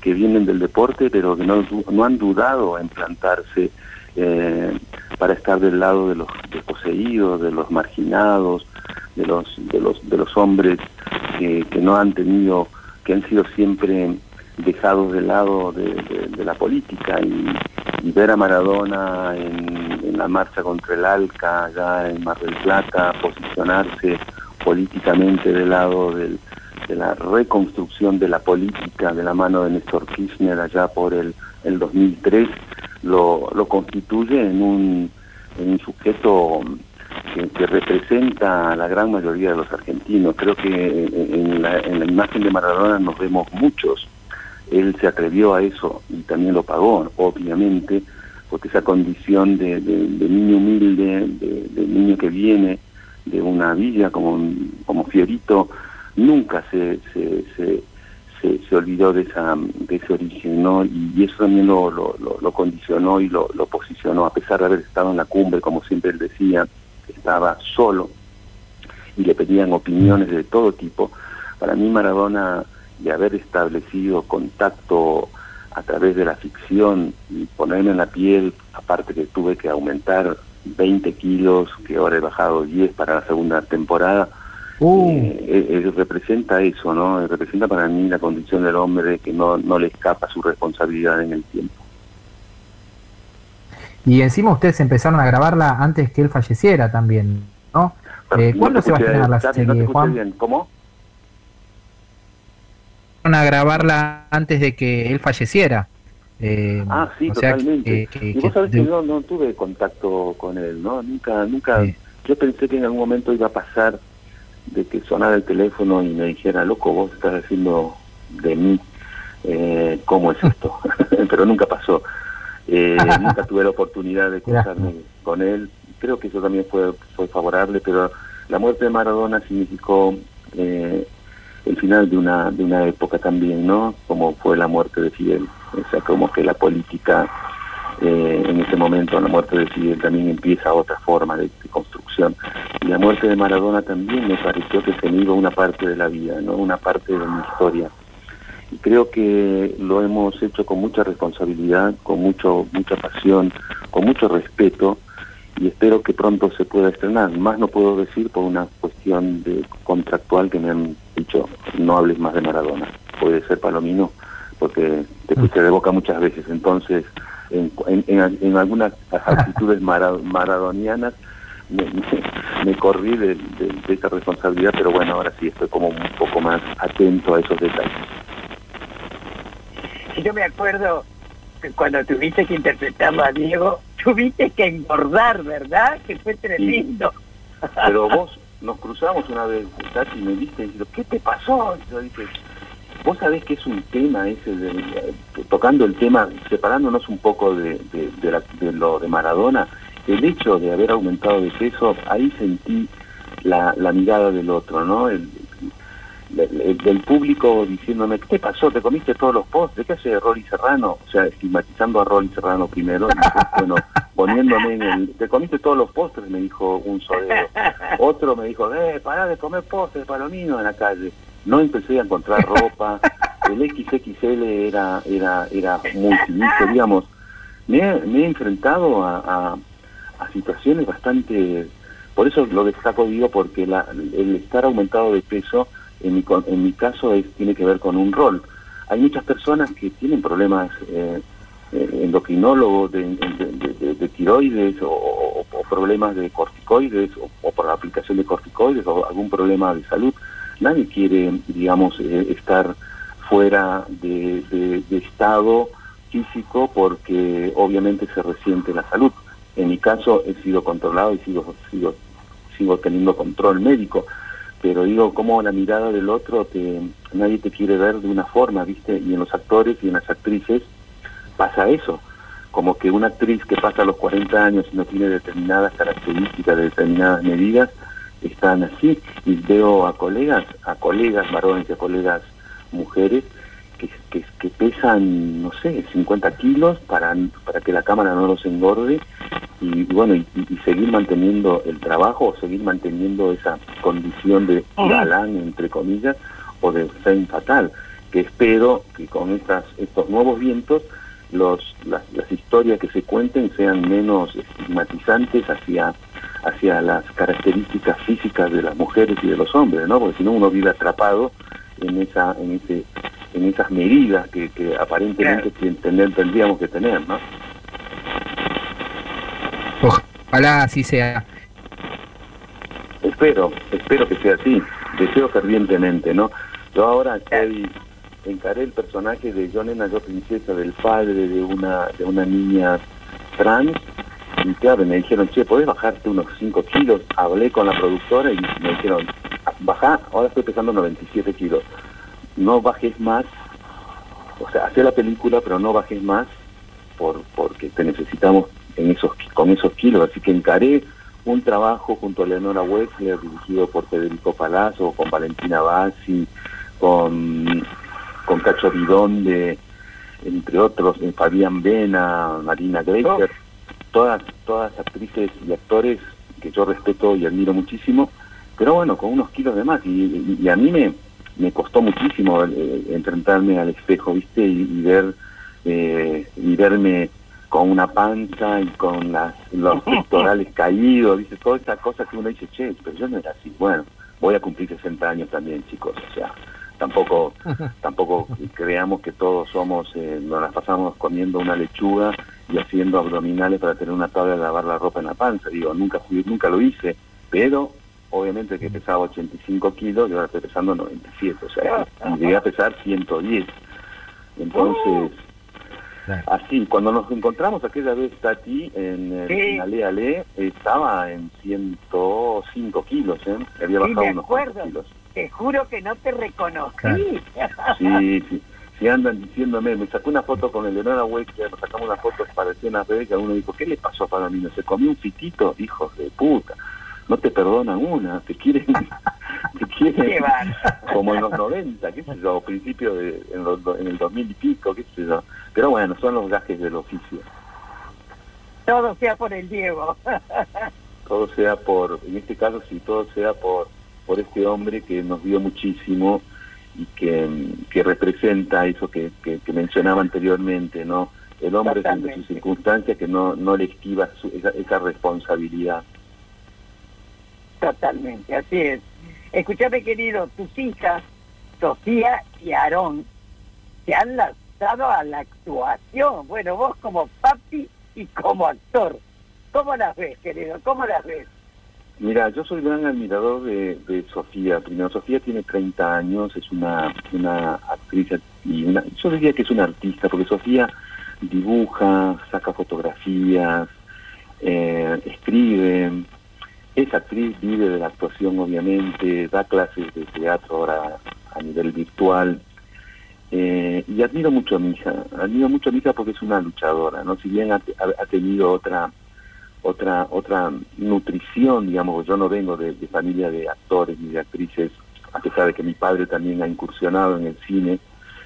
que vienen del deporte, pero que no, no han dudado en plantarse eh, para estar del lado de los desposeídos, de los marginados, de los, de los, de los hombres que no han tenido, que han sido siempre dejados de lado de, la política y, ver a Maradona en, la marcha contra el ALCA allá en Mar del Plata posicionarse políticamente del lado del, de la reconstrucción de la política de la mano de Néstor Kirchner allá por el, el 2003 lo, lo constituye en un, en un sujeto que, que representa a la gran mayoría de los argentinos. Creo que en la, en la imagen de Maradona nos vemos muchos. Él se atrevió a eso y también lo pagó, obviamente, porque esa condición de, niño humilde, de, niño que viene de una villa como, como Fiorito, nunca se, se, se, olvidó de, esa, de ese origen, ¿no? Y, y eso también lo, lo, lo- lo condicionó y lo, lo posicionó, a pesar de haber estado en la cumbre, como siempre él decía, estaba solo y le pedían opiniones de todo tipo. Para mí Maradona, de haber establecido contacto a través de la ficción y ponerme en la piel, aparte que tuve que aumentar 20 kilos, que ahora he bajado 10 para la segunda temporada, eh, eh, eh, representa eso, ¿no? Representa para mí la condición del hombre que no, no le escapa su responsabilidad en el tiempo. Y encima ustedes empezaron a grabarla antes que él falleciera también, ¿no? Eh, No ¿Cuándo se va a estrenar la no serie, Juan? bien. ¿Cómo? A grabarla antes de que él falleciera. Eh, Ah, sí, totalmente. que- que- y vos que- sabés que yo no tuve contacto con él, ¿no? Nunca, nunca. Yo pensé que en algún momento iba a pasar de que sonara el teléfono y me dijera, loco, vos estás haciendo de mí, eh, ¿cómo es esto? Pero nunca pasó. Eh, nunca tuve la oportunidad de cruzarme con él. Creo que eso también fue, fue favorable, pero la muerte de Maradona significó eh, el final de una, de una época también, ¿no? Como fue la muerte de Fidel. O sea, como que la política eh, en ese momento, la muerte de Fidel también empieza otra forma de, construcción. Y la muerte de Maradona también me pareció que se me una parte de la vida, ¿no? Una parte de mi historia. Y creo que lo hemos hecho con mucha responsabilidad, con mucho, mucha pasión, con mucho respeto y espero que pronto se pueda estrenar. Más no puedo decir por una cuestión de contractual que me han dicho no hables más de Maradona. Puede ser Palomino, porque te escuché de boca muchas veces. Entonces, en, en, en- en algunas actitudes mara- maradonianas me, me- me corrí de, de- de esa responsabilidad, pero bueno, ahora sí estoy como un poco más atento a esos detalles. Yo me acuerdo cuando tuviste que interpretarlo a Diego, tuviste que engordar, ¿verdad? Que fue tremendo. Pero vos nos cruzamos una vez, Tati, y me viste y dije, ¿qué te pasó? Y yo dije, vos sabés que es un tema ese, de, tocando el tema, separándonos un poco de, de, de la- de lo de Maradona, el hecho de haber aumentado de peso, ahí sentí la, la mirada del otro, ¿no? El- del público diciéndome, ¿qué te pasó? ¿Te comiste todos los postres? ¿Qué hace Rolly Serrano? O sea, estigmatizando a Rolly Serrano primero, y después, bueno, poniéndome en el... ¿Te comiste todos los postres? Me dijo un sodero. Otro me dijo, eh, pará de comer postres, palomino en la calle. No empecé a encontrar ropa, el XXL era, era, era muy finito, digamos. Me, he- me he enfrentado a, a, a situaciones bastante... Por eso lo destaco, digo, porque la, el estar aumentado de peso, en mi, en mi caso, es, tiene que ver con un rol. Hay muchas personas que tienen problemas eh, eh, endocrinólogos, de, de, de- de- de tiroides o, problemas de corticoides o, o por la aplicación de corticoides o algún problema de salud. Nadie quiere, digamos, eh, estar fuera de estado físico porque obviamente se resiente la salud. En mi caso he sido controlado y sigo, sigo sigo teniendo control médico, pero digo, como la mirada del otro, te, nadie te quiere ver de una forma, ¿viste? Y en los actores y en las actrices pasa eso, como que una actriz que pasa los 40 años y no tiene determinadas características, determinadas medidas, están así. Y veo a colegas, a colegas varones y a colegas mujeres, que, que, que pesan, no sé, 50 kilos para, para que la cámara no los engorde y, bueno, y, y seguir manteniendo el trabajo o seguir manteniendo esa condición de galán, entre comillas, o de femme fatal, que espero que con estas, estos nuevos vientos los, las, las historias que se cuenten sean menos estigmatizantes hacia, hacia las características físicas de las mujeres y de los hombres, ¿no? Porque si no uno vive atrapado en esa, en ese, en esas medidas que, que aparentemente tener- tendríamos que tener, ¿no? Ojalá así sea. Espero, espero que sea así, deseo fervientemente, ¿no? Yo ahora estoy, encaré el personaje de Yo Nena, Yo Princesa, del padre de una, de una niña trans, y claro, me dijeron, che, ¿podés bajarte unos 5 kilos? Hablé con la productora y me dijeron, bajá, ahora estoy pesando 97 kilos, no bajes más, o sea, hacer la película, pero no bajes más, por, porque te necesitamos en esos, con esos kilos, así que encaré un trabajo junto a Leonora Wexler, dirigido por Federico Palazzo, con Valentina Bassi, con, con Cacho Bidonde, entre otros, eh, Fabián Vena, Marina Greiser, todas, todas actrices y actores que yo respeto y admiro muchísimo, pero bueno, con unos kilos de más, y, y- y a mí me, me costó muchísimo eh, enfrentarme al espejo, ¿viste? Y, y ver, eh, y verme con una panza y con las, los pectorales caídos, ¿viste? Toda esa cosa que uno dice, che, pero yo no era así. Bueno, voy a cumplir 60 años también, chicos, o sea, tampoco tampoco creamos que todos somos, eh, nos las pasamos comiendo una lechuga y haciendo abdominales para tener una tabla de lavar la ropa en la panza. Digo, nunca fui, nunca lo hice, pero obviamente que pesaba 85 kilos, yo ahora estoy pesando 97, o sea, y llegué a pesar 110. Entonces, así, cuando nos encontramos aquella vez, Tati, en, el Sí. en Ale Ale, estaba en 105 kilos, ¿eh? Había Sí, bajado me unos cuantos kilos. Te juro que no te reconocí. Sí, sí. Si andan diciéndome, me sacó una foto con Eleonora Wexler, nos sacamos una foto parecía una bebé, que uno dijo, ¿qué le pasó a Palomino? ¿Se comió un fitito? Hijos de puta. No te perdonan una, te quieren, te quieren como en los 90, qué sé yo, o principio de, en, los en el 2000 y pico, qué sé yo. Pero bueno, son los gajes del oficio. Todo sea por el Diego. todo sea por, en este caso sí, todo sea por, por este hombre que nos dio muchísimo y que, que representa eso que, que, que mencionaba anteriormente, ¿no? El hombre a sus circunstancias que no, no le esquiva su- esa, esa responsabilidad. Totalmente, así es. Escúchame, querido, tus hijas, Sofía y Aarón, se han lanzado a la actuación. Bueno, vos como papi y como actor. ¿Cómo las ves, querido? ¿Cómo las ves? Mira, yo soy gran admirador de, de Sofía. Primero, Sofía tiene 30 años, es una, una actriz y una, yo diría que es una artista, porque Sofía dibuja, saca fotografías, eh, escribe, es actriz, vive de la actuación obviamente, da clases de teatro ahora a nivel virtual. Eh, y admiro mucho a mi hija, admiro mucho a mi hija porque es una luchadora, ¿no? Si bien ha, tenido otra otra otra nutrición, digamos, yo no vengo de, de familia de actores ni de actrices, a pesar de que mi padre también ha incursionado en el cine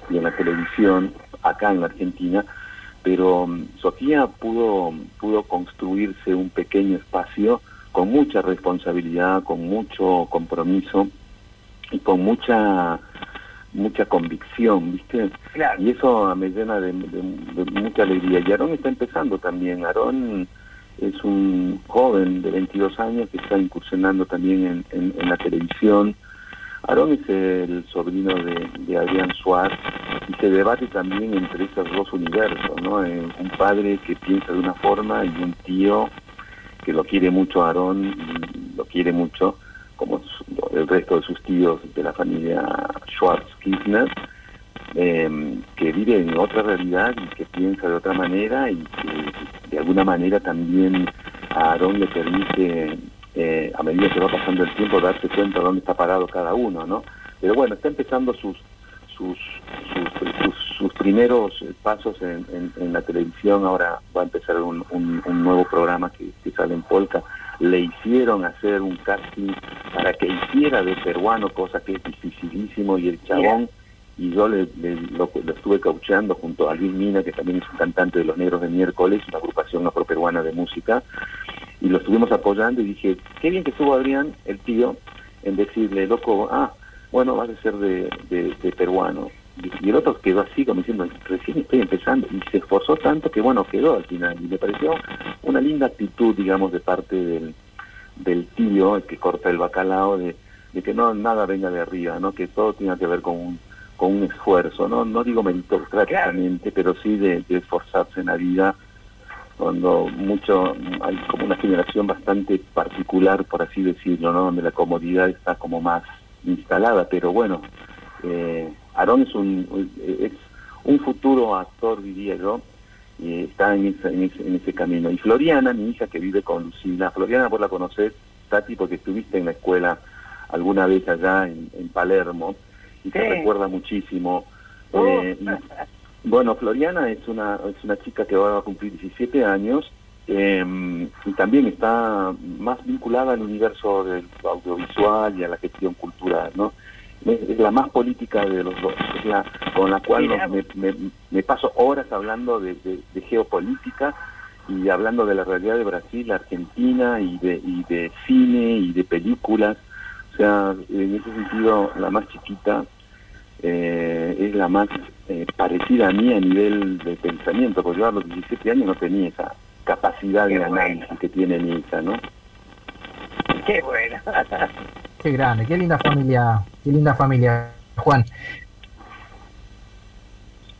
y en la televisión acá en la Argentina, pero mm, Sofía pudo pudo construirse un pequeño espacio con mucha responsabilidad, con mucho compromiso y con mucha mucha convicción, ¿viste? Claro. Y eso me llena de, de- de mucha alegría. Y Aarón está empezando también. Aarón es un joven de 22 años que está incursionando también en, en- en la televisión. Aarón es el sobrino de, de Adrián Suárez y se debate también entre esos dos universos, ¿no? Eh, un padre que piensa de una forma y un tío que lo quiere mucho Aarón, lo quiere mucho, como el resto de sus tíos de la familia Schwarz-Kirchner, eh, que vive en otra realidad y que piensa de otra manera y que de alguna manera también a Aarón le permite eh, a medida que va pasando el tiempo, darse cuenta de dónde está parado cada uno, ¿no? Pero bueno, está empezando sus, sus primeros pasos en, en- en la televisión, ahora va a empezar un, un- un nuevo programa que, que sale en Polka. Le hicieron hacer un casting para que hiciera de peruano, cosa que es dificilísimo, y el chabón, y yo le, le- lo, lo estuve caucheando junto a Luis Mina, que también es un cantante de Los Negros de Miércoles, una agrupación afroperuana de música, y lo estuvimos apoyando y dije, qué bien que estuvo Adrián, el tío, en decirle, loco, ah, bueno, vas a ser de, de- de peruano. Y el otro quedó así, como diciendo, recién estoy empezando, y se esforzó tanto que, bueno, quedó al final. Y me pareció una linda actitud, digamos, de parte del, del tío, el que corta el bacalao, de, que no nada venga de arriba, ¿no? que todo tenga que ver con un, con un esfuerzo, no no digo meritocráticamente, pero sí de, de esforzarse en la vida, cuando mucho hay como una generación bastante particular, por así decirlo, ¿no? donde la comodidad está como más instalada, pero bueno, eh, Aarón es un, es un futuro actor, diría yo, y está en ese, en, ese, en ese camino. Y Floriana, mi hija que vive con Lucila, Floriana vos la conocés, Tati, porque estuviste en la escuela alguna vez allá en, en Palermo, y te Sí. recuerda muchísimo. Oh. Eh, y- bueno, Floriana es una, es una chica que va a cumplir 17 años eh, y también está más vinculada al universo del audiovisual y a la gestión cultural, ¿no? Es, la más política de los dos, es la con la cual nos- me, me- me paso horas hablando de, de- de geopolítica y hablando de la realidad de Brasil, Argentina y de, y de cine y de películas. O sea, en ese sentido, la más chiquita eh, es la más eh, parecida a mí a nivel de pensamiento, porque yo a los 17 años no tenía esa capacidad Qué de análisis que tiene hija, ¿no? Qué bueno. Qué grande, qué linda familia, qué linda familia, Juan.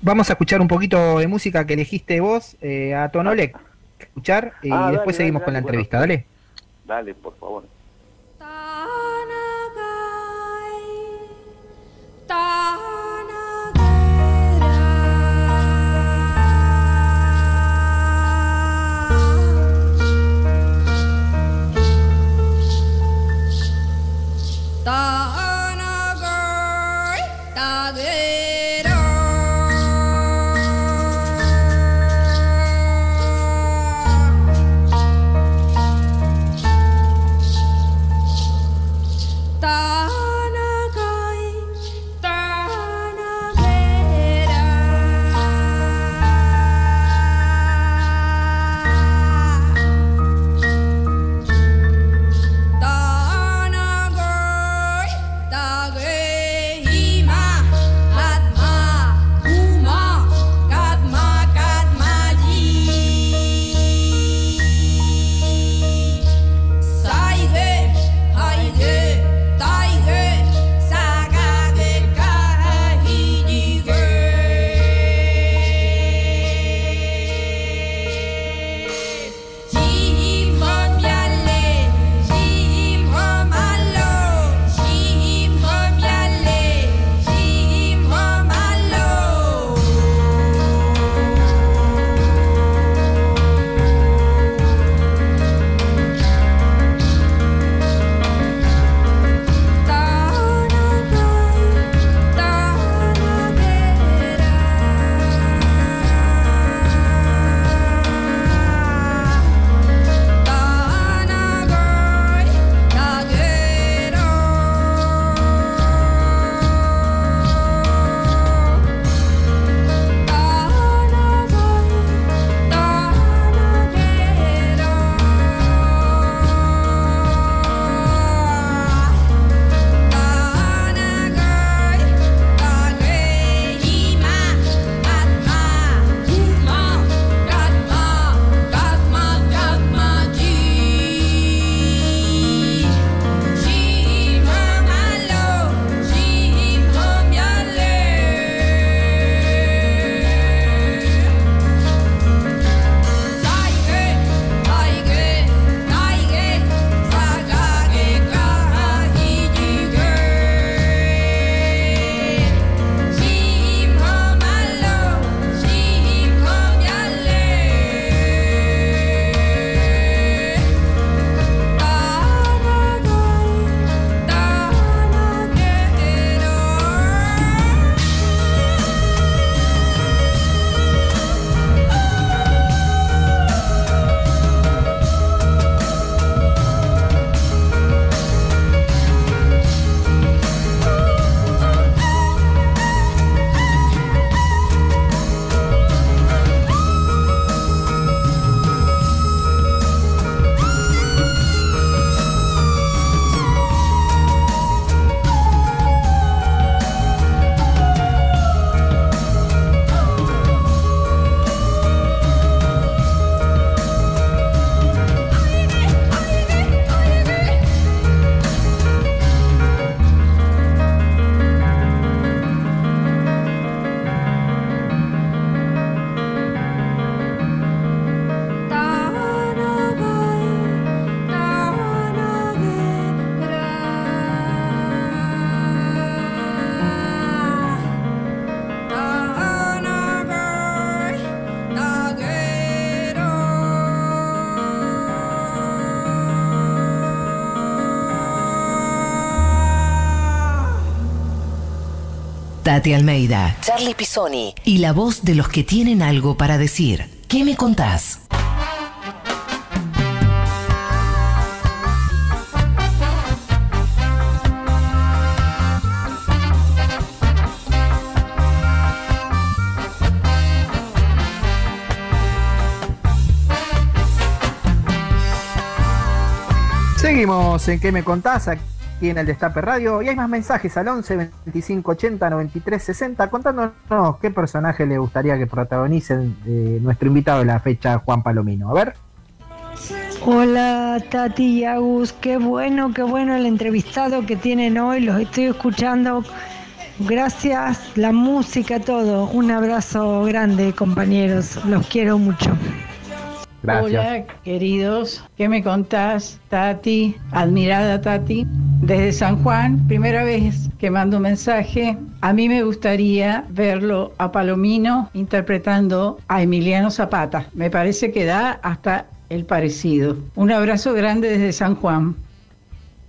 Vamos a escuchar un poquito de música que elegiste vos, eh, a Tonolec. Escuchar y Ah, dale, después seguimos dale, con la entrevista, dale. Dale, por favor. 大那个大个。Tati Almeida, Charlie Pisoni y la voz de los que tienen algo para decir. ¿Qué me contás? Seguimos en ¿Qué me contás? Aquí en el Destape Radio. Y hay más mensajes al 11 25 80 93 60 contándonos qué personaje le gustaría que protagonicen eh, nuestro invitado de la fecha, Juan Palomino. A ver. Hola Tati y Agus, qué bueno, qué bueno el entrevistado que tienen hoy, los estoy escuchando. Gracias, la música, todo. Un abrazo grande, compañeros, los quiero mucho. Hola, queridos. ¿Qué me contás, Tati? Admirada Tati. Desde San Juan, primera vez que mando un mensaje. A mí me gustaría verlo a Palomino interpretando a Emiliano Zapata. Me parece que da hasta el parecido. Un abrazo grande desde San Juan.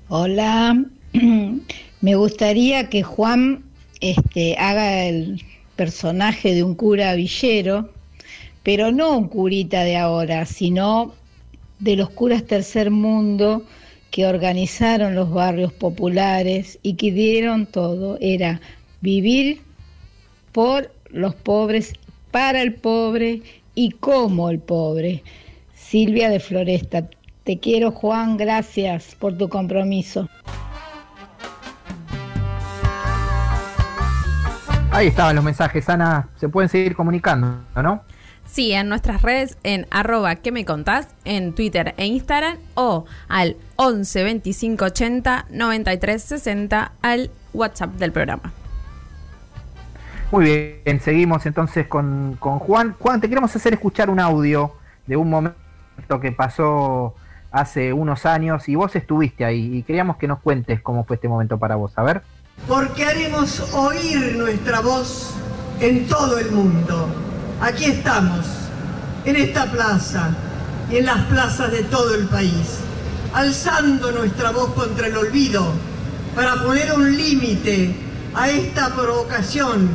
Hola, me gustaría que Juan este, haga el personaje de un cura villero pero no un curita de ahora, sino de los curas tercer mundo que organizaron los barrios populares y que dieron todo. Era vivir por los pobres, para el pobre y como el pobre. Silvia de Floresta, te quiero Juan, gracias por tu compromiso. Ahí estaban los mensajes, Ana. Se pueden seguir comunicando, ¿no? Sí, en nuestras redes en arroba que me contás, en Twitter e Instagram o al 11 25 80 93 60 al WhatsApp del programa. Muy bien, seguimos entonces con, con Juan. Juan, te queremos hacer escuchar un audio de un momento que pasó hace unos años y vos estuviste ahí y queríamos que nos cuentes cómo fue este momento para vos. A ver. Porque haremos oír nuestra voz en todo el mundo. Aquí estamos, en esta plaza y en las plazas de todo el país, alzando nuestra voz contra el olvido para poner un límite a esta provocación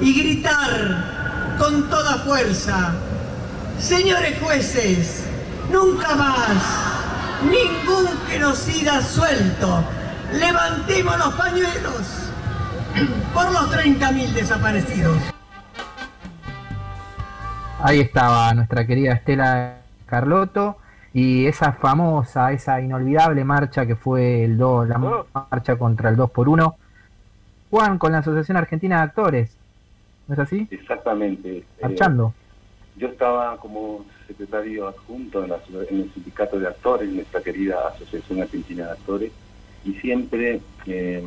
y gritar con toda fuerza, señores jueces, nunca más ningún genocida suelto. Levantemos los pañuelos por los 30.000 desaparecidos. Ahí estaba nuestra querida Estela Carlotto y esa famosa, esa inolvidable marcha que fue el 2, la marcha contra el 2 por 1 Juan, con la Asociación Argentina de Actores, ¿no es así? Exactamente. Marchando. Eh, yo estaba como secretario adjunto en, la, en, el sindicato de actores, nuestra querida Asociación Argentina de Actores, y siempre eh,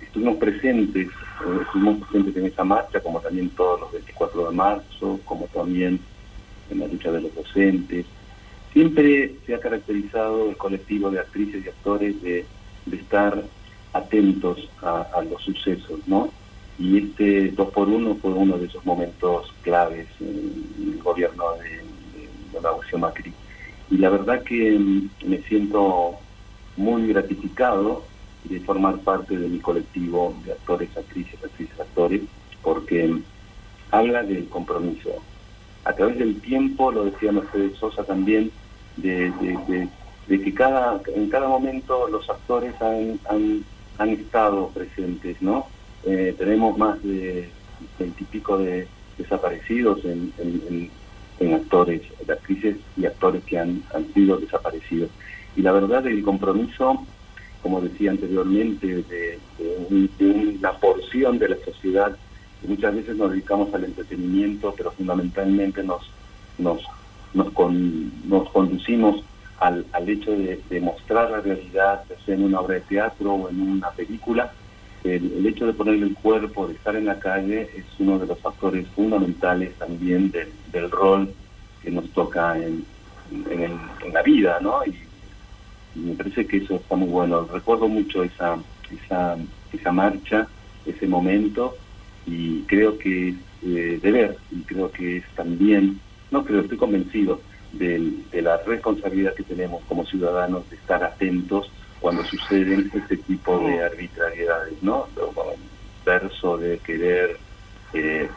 estuvimos presentes, estuvimos presentes en esa marcha, como también todos los 24 de marzo, como también en la lucha de los docentes. Siempre se ha caracterizado el colectivo de actrices y actores de, estar atentos a, los sucesos, ¿no? Y este 2 por 1 fue uno de esos momentos claves en el gobierno de, de, de Macri. Y la verdad que mm, me siento muy gratificado de formar parte de mi colectivo de actores, actrices, actrices, actores, porque habla del compromiso. A través del tiempo, lo decía Mercedes Sosa también, de, que cada en cada momento los actores han, han, estado presentes, ¿no? Eh, tenemos más de veintipico de desaparecidos en, en, en, actores, de actrices y actores que han, han sido desaparecidos. Y la verdad, el compromiso como decía anteriormente, de, una porción de la sociedad que muchas veces nos dedicamos al entretenimiento, pero fundamentalmente nos, nos, nos, conducimos al, al hecho de, mostrar la realidad, sea en una obra de teatro o en una película. El, hecho de ponerle el cuerpo, de estar en la calle, es uno de los factores fundamentales también del, rol que nos toca en, en, la vida, ¿no? Me parece que eso está muy bueno. Recuerdo mucho esa, esa, esa marcha, ese momento, y creo que es eh, deber, y creo que es también, no creo, estoy convencido de, la responsabilidad que tenemos como ciudadanos de estar atentos cuando suceden este tipo de arbitrariedades, ¿no? verso de querer eh,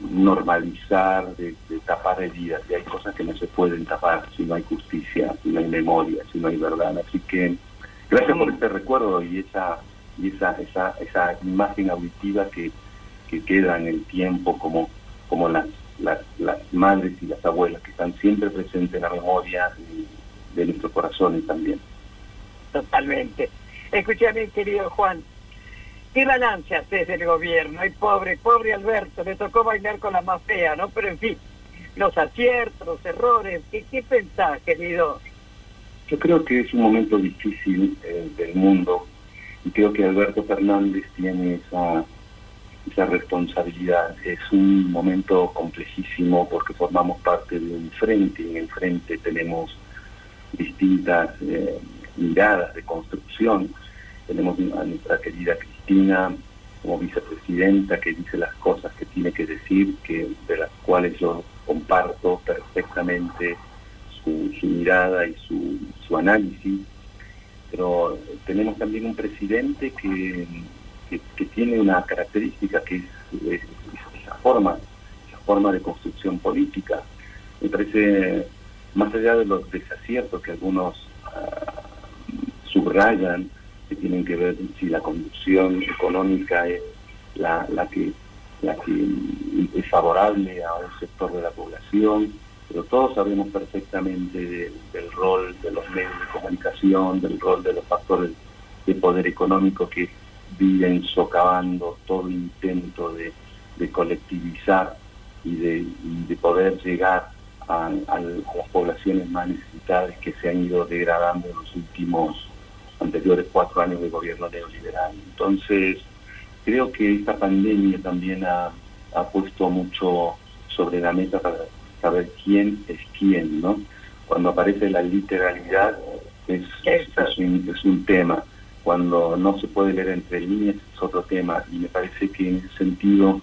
normalizar, de, de tapar heridas, y hay cosas que no se pueden tapar si no hay justicia, si no hay memoria, si no hay verdad. Así que gracias por este recuerdo y esa y esa esa, esa imagen auditiva que, que queda en el tiempo como como las, las, madres y las abuelas que están siempre presentes en la memoria de, de nuestros corazones también. Totalmente. Escúchame, querido Juan, ¿qué balance haces del gobierno? Ay, pobre, pobre Alberto, le tocó bailar con la más fea, ¿no? Pero en fin, los aciertos, los errores, ¿qué, qué pensás, querido? Yo creo que es un momento difícil eh, del mundo y creo que Alberto Fernández tiene esa, esa responsabilidad. Es un momento complejísimo porque formamos parte de un frente y en el frente tenemos distintas eh, miradas de construcción. Tenemos a nuestra querida Cristina como vicepresidenta que dice las cosas que tiene que decir, que de las cuales yo comparto perfectamente su, mirada y su, análisis pero tenemos también un presidente que, que, tiene una característica que es, es, es esa forma, esa forma de construcción política. Me parece, más allá de los desaciertos que algunos uh, subrayan, que tienen que ver si la conducción económica es la, que es favorable a un sector de la población, pero todos sabemos perfectamente de, del rol de los medios de comunicación, del rol de los factores de poder económico que viven socavando todo intento de, colectivizar y de, poder llegar a, las poblaciones más necesitadas que se han ido degradando en los últimos anteriores cuatro años de gobierno neoliberal. Entonces, creo que esta pandemia también ha, ha puesto mucho sobre la mesa para saber quién es quién, ¿no? Cuando aparece la literalidad es, es, un, es un tema, cuando no se puede leer entre líneas es otro tema, y me parece que en ese sentido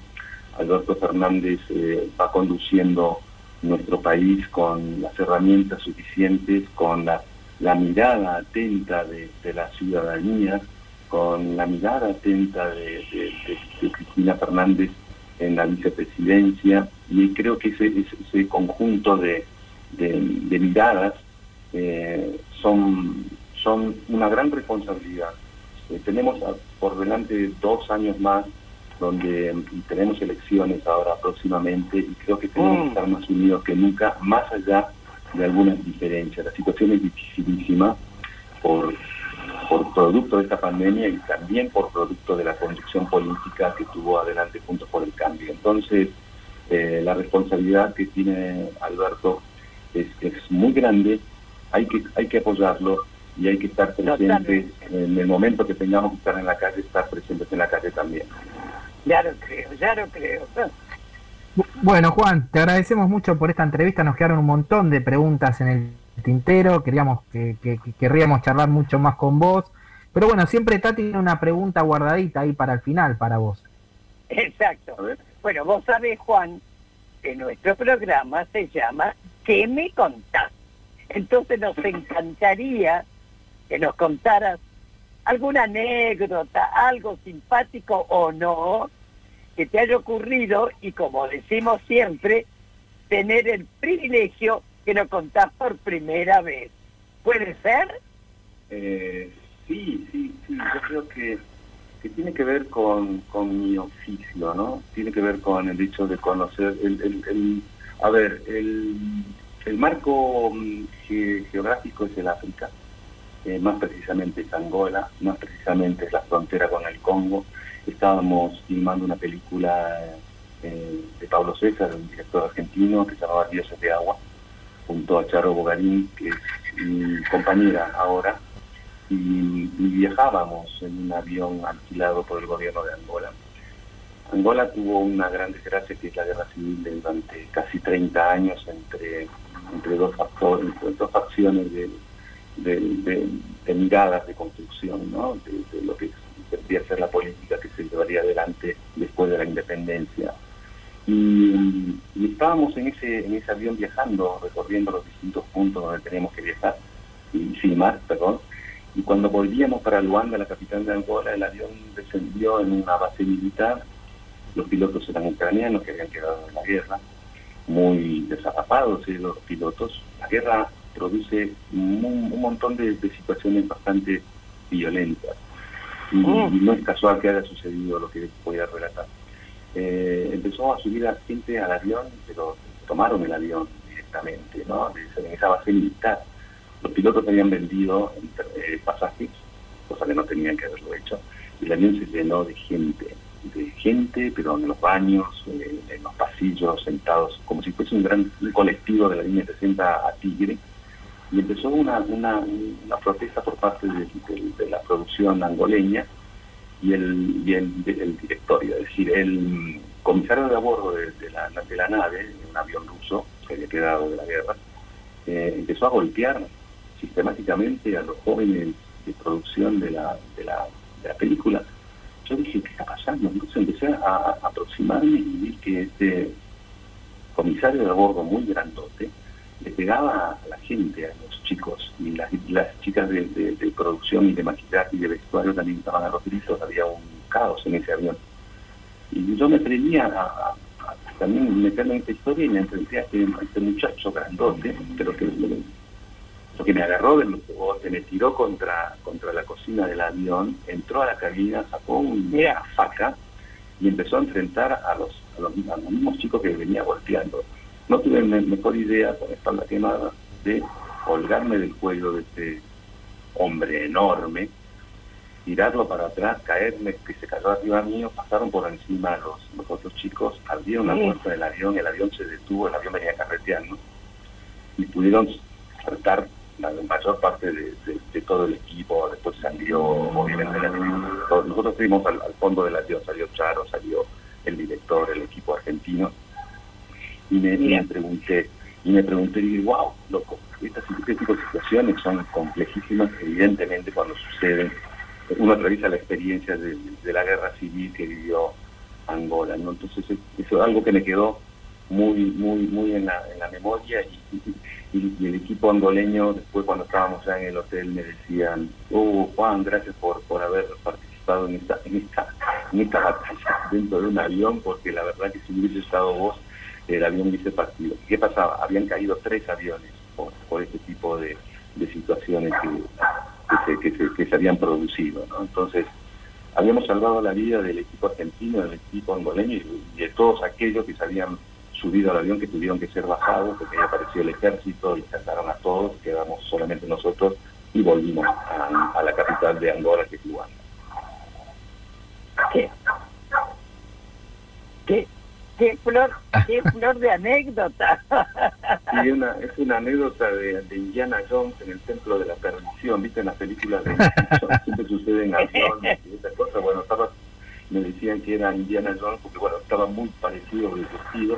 Alberto Fernández eh, va conduciendo nuestro país con las herramientas suficientes, con la, la mirada atenta de, de, la ciudadanía, con la mirada atenta de, de, de Cristina Fernández en la vicepresidencia y creo que ese, ese, ese conjunto de, miradas eh, son, son una gran responsabilidad. Eh, tenemos a, por delante dos años más donde tenemos elecciones ahora próximamente y creo que tenemos mm. que estar más unidos que nunca, más allá de algunas diferencias. La situación es dificilísima por por producto de esta pandemia y también por producto de la conducción política que tuvo adelante Juntos por el Cambio. Entonces, eh, la responsabilidad que tiene Alberto es, es muy grande, hay que, hay que apoyarlo y hay que estar presentes en el momento que tengamos que estar en la calle, estar presentes en la calle también. Ya lo creo, ya lo creo. Bueno, Juan, te agradecemos mucho por esta entrevista. Nos quedaron un montón de preguntas en el tintero, queríamos que, que, que, querríamos charlar mucho más con vos, pero bueno, siempre Tati tiene una pregunta guardadita ahí para el final, para vos. Exacto. Bueno, vos sabés, Juan, que nuestro programa se llama ¿Qué me contás? Entonces nos encantaría que nos contaras alguna anécdota, algo simpático o no, que te haya ocurrido y como decimos siempre, tener el privilegio que lo contás por primera vez. ¿Puede ser? Eh, sí, sí, sí. Yo creo que, que tiene que ver con, con, mi oficio, ¿no? Tiene que ver con el hecho de conocer el... el, el a ver, el, el marco mm, ge, geográfico es el África, eh, más precisamente es Angola, más precisamente es la frontera con el Congo. Estábamos filmando una película eh, de Pablo César, un director argentino, que se llamaba Dioses de Agua, junto a Charo Bogarín, que es mi compañera ahora, y, viajábamos en un avión alquilado por el gobierno de Angola. Angola tuvo una gran desgracia que es la guerra civil durante casi 30 años entre, entre dos factores, entre dos facciones de, de, de, miradas de construcción, ¿no? de lo que debería ser la política que se llevaría adelante después de la independencia y, estábamos en ese en ese avión viajando, recorriendo los distintos puntos donde teníamos que viajar y filmar, perdón, Y cuando volvíamos para Luanda, la capital de Angola, el avión descendió en una base militar. Los pilotos eran ucranianos que habían quedado en la guerra, muy desarrapados ¿eh? los pilotos. La guerra produce un, montón de situaciones bastante violentas. Y, y no es casual que haya sucedido lo que voy a relatar. Eh, empezó a subir a gente al avión, pero tomaron el avión directamente, ¿no? En esa base militar. Los pilotos habían vendido eh, pasajes, cosa que no tenían que haberlo hecho, y el avión se llenó de gente, de gente, pero en los baños, eh, en los pasillos, sentados, como si fuese un gran colectivo de la línea 60 a Tigre, y empezó una, una, protesta por parte de, la producción angoleña y el, y el, el directorio, es decir, el comisario de a bordo de, de la, la nave, un avión ruso que había quedado de la guerra, eh, empezó a golpear sistemáticamente a los jóvenes de producción de la, de la, de la película. Yo dije, ¿qué está pasando? Entonces empecé a, a aproximarme y vi que este comisario de a bordo muy grandote le pegaba a la gente, a los chicos, y las, las chicas de, de- de producción y de maquillaje y de vestuario también estaban a los gritos, había un caos en ese avión. Y yo me atrevía a, a- a también meterme en esta historia y me enfrenté a este, a este muchacho grandote, pero que lo, lo que me agarró del bote, me tiró contra, contra la cocina del avión, entró a la cabina, sacó una faca y empezó a enfrentar a los, a los, a los mismos chicos que venía golpeando. No tuve me- mejor idea con espalda quemada de colgarme del cuello de este hombre enorme, tirarlo para atrás, caerme, que se cayó arriba mío, pasaron por encima los, los otros chicos, abrieron la puerta del avión, el avión se detuvo, el avión venía carreteando y pudieron saltar la mayor parte de, de- de todo el equipo, después salió obviamente la nosotros fuimos al, al fondo del avión, salió Charo, salió el director, el equipo argentino, y me, pregunté, y me pregunté, y dije, wow, loco, estas, este tipo de situaciones son complejísimas, evidentemente cuando suceden, uno atraviesa la experiencia de, de la guerra civil que vivió Angola, ¿no? Entonces es- eso es algo que me quedó muy, muy, muy en la, en la memoria y, y- y el equipo angoleño después cuando estábamos ya en el hotel me decían, oh Juan, gracias por, por haber participado en esta, en esta, en esta batalla dentro de un avión, porque la verdad que si hubiese estado vos, el avión hubiese partido. ¿Qué pasaba? Habían caído tres aviones por, por este tipo de, de situaciones que, que, se, que, se, habían producido. Entonces, habíamos salvado la vida del equipo argentino, del equipo angoleño y de todos aquellos que se habían subido al avión que tuvieron que ser bajados porque ya apareció el ejército y sacaron a todos, quedamos solamente nosotros y volvimos a, a la capital de Angola, que es Luanda. ¿Qué? ¿Qué? ¿Qué flor, qué flor de anécdota? Y una, es una anécdota de, de Indiana Jones en el Templo de la Perdición, ¿viste? En las películas de Jones siempre suceden aviones y esas cosas. Bueno, estaba, me decían que era Indiana Jones porque, bueno, estaba muy parecido el vestido,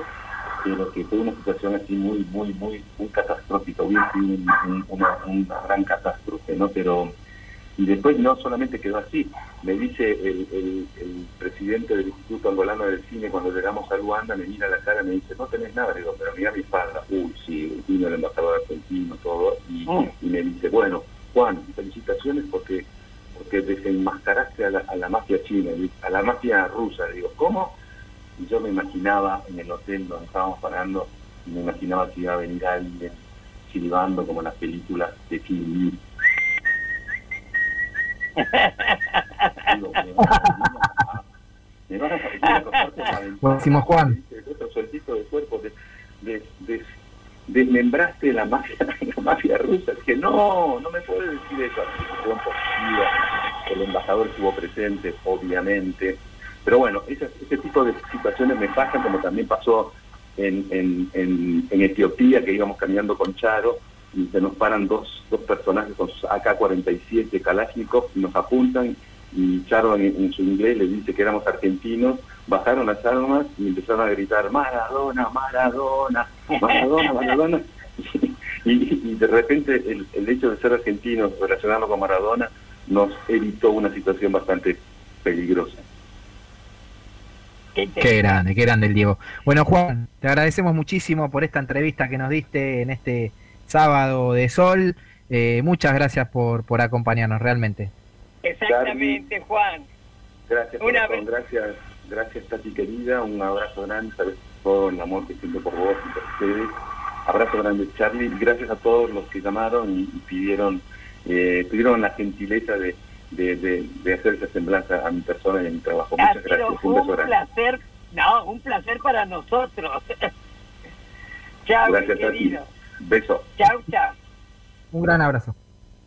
pero que fue una situación así muy, muy, muy, muy catastrófica. Hubiera sido un- un- una, una gran catástrofe, ¿no? Pero, y después no solamente quedó así, me dice el, el, el presidente del Instituto Angolano del Cine cuando llegamos a Luanda, me mira la cara y me dice, no tenés nada, Le digo, pero mira mi espalda, uy, sí, vino el embajador argentino, todo, y, y me dice, bueno, Juan, felicitaciones porque porque desenmascaraste a la, a la mafia china, a la mafia rusa, Le digo, ¿cómo? Y yo me imaginaba en el hotel donde estábamos parando, me imaginaba que iba a venir alguien silbando como en las películas de. Digo, me van a- me van a salir a cortarte la ventana. Buenísimo, Juan. Dice, el otro sueltito de cuerpo, de, de, de- desmembraste la mafia, la mafia rusa. Dije, no, no me puedes decir eso. Que. El embajador estuvo presente, obviamente. Pero bueno, ese, ese tipo de situaciones me pasan, como también pasó en, en, en, en Etiopía, que íbamos caminando con Charo, y se nos paran dos, dos personajes con sus AK-47 Kalashnikov, y nos apuntan, y Charo en, en su inglés les dice que éramos argentinos, bajaron las armas y empezaron a gritar, Maradona, Maradona, Maradona, Maradona. Y, y de repente el, el hecho de ser argentinos, relacionarlo con Maradona, nos evitó una situación bastante peligrosa. Qué grande, qué grande el Diego. Bueno, Juan, te agradecemos muchísimo por esta entrevista que nos diste en este sábado de sol. Eh, muchas gracias por, por acompañarnos, realmente. Exactamente, Juan. Gracias, Una gracias, gracias Tati querida, un abrazo grande, sabes todo el amor que siento por vos y por ustedes. Abrazo grande Charlie, y gracias a todos los que llamaron y, y pidieron, eh, tuvieron la gentileza de, de, de, de hacer esa semblanza a mi persona y a mi trabajo. Ha Muchas gracias, un beso un grande. placer, no, un placer para nosotros. chao, Gracias Tati, querido. Beso. Chao, chao. Un gran abrazo.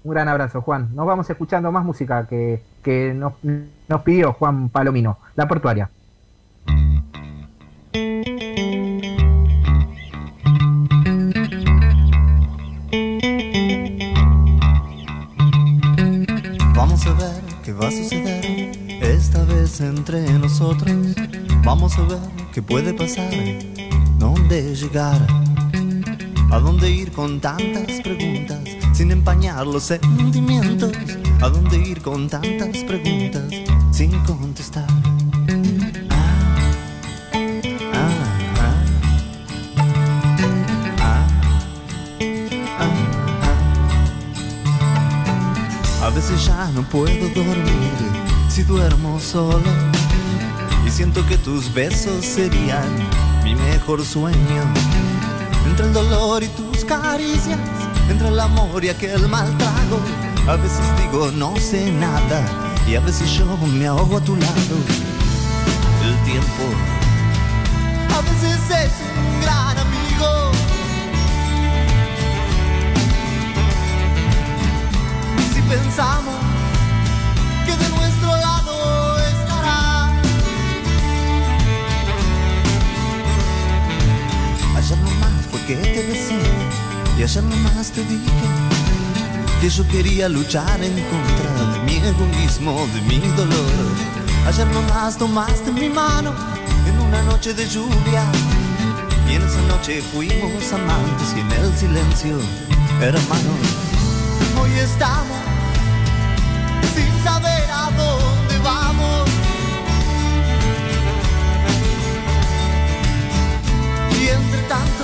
Un gran abrazo, Juan. Nos vamos escuchando más música que, que nos, nos pidió Juan Palomino, La Portuaria. Vamos a ver qué va a suceder esta vez entre nosotros. Vamos a ver qué puede pasar, dónde llegar, a dónde ir con tantas preguntas sin empañar los sentimientos, a dónde ir con tantas preguntas sin contestar. A veces ya no puedo dormir si duermo solo y siento que tus besos serían mi mejor sueño. Entre el dolor y tus caricias, entre el amor y aquel mal trago, a veces digo no sé nada y a veces yo me ahogo a tu lado. El tiempo a veces es un gran amigo. Si pensamos que te besé y ayer nomás te dije que yo quería luchar en contra de mi egoísmo, de mi dolor. Ayer nomás tomaste mi mano en una noche de lluvia y en esa noche fuimos amantes y en el silencio hermanos. Hoy estamos sin saber a dónde vamos. Y entre tanto,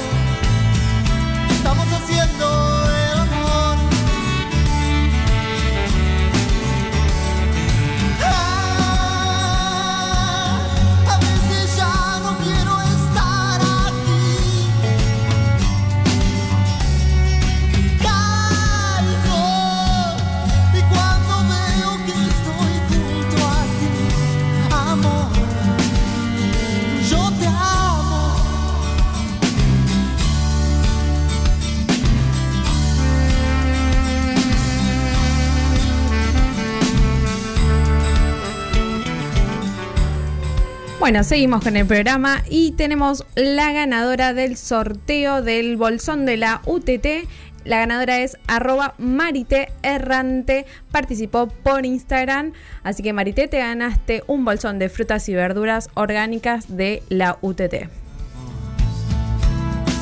Bueno, seguimos con el programa y tenemos la ganadora del sorteo del bolsón de la UTT. La ganadora es arroba Marité Errante. Participó por Instagram. Así que Marité, te ganaste un bolsón de frutas y verduras orgánicas de la UTT.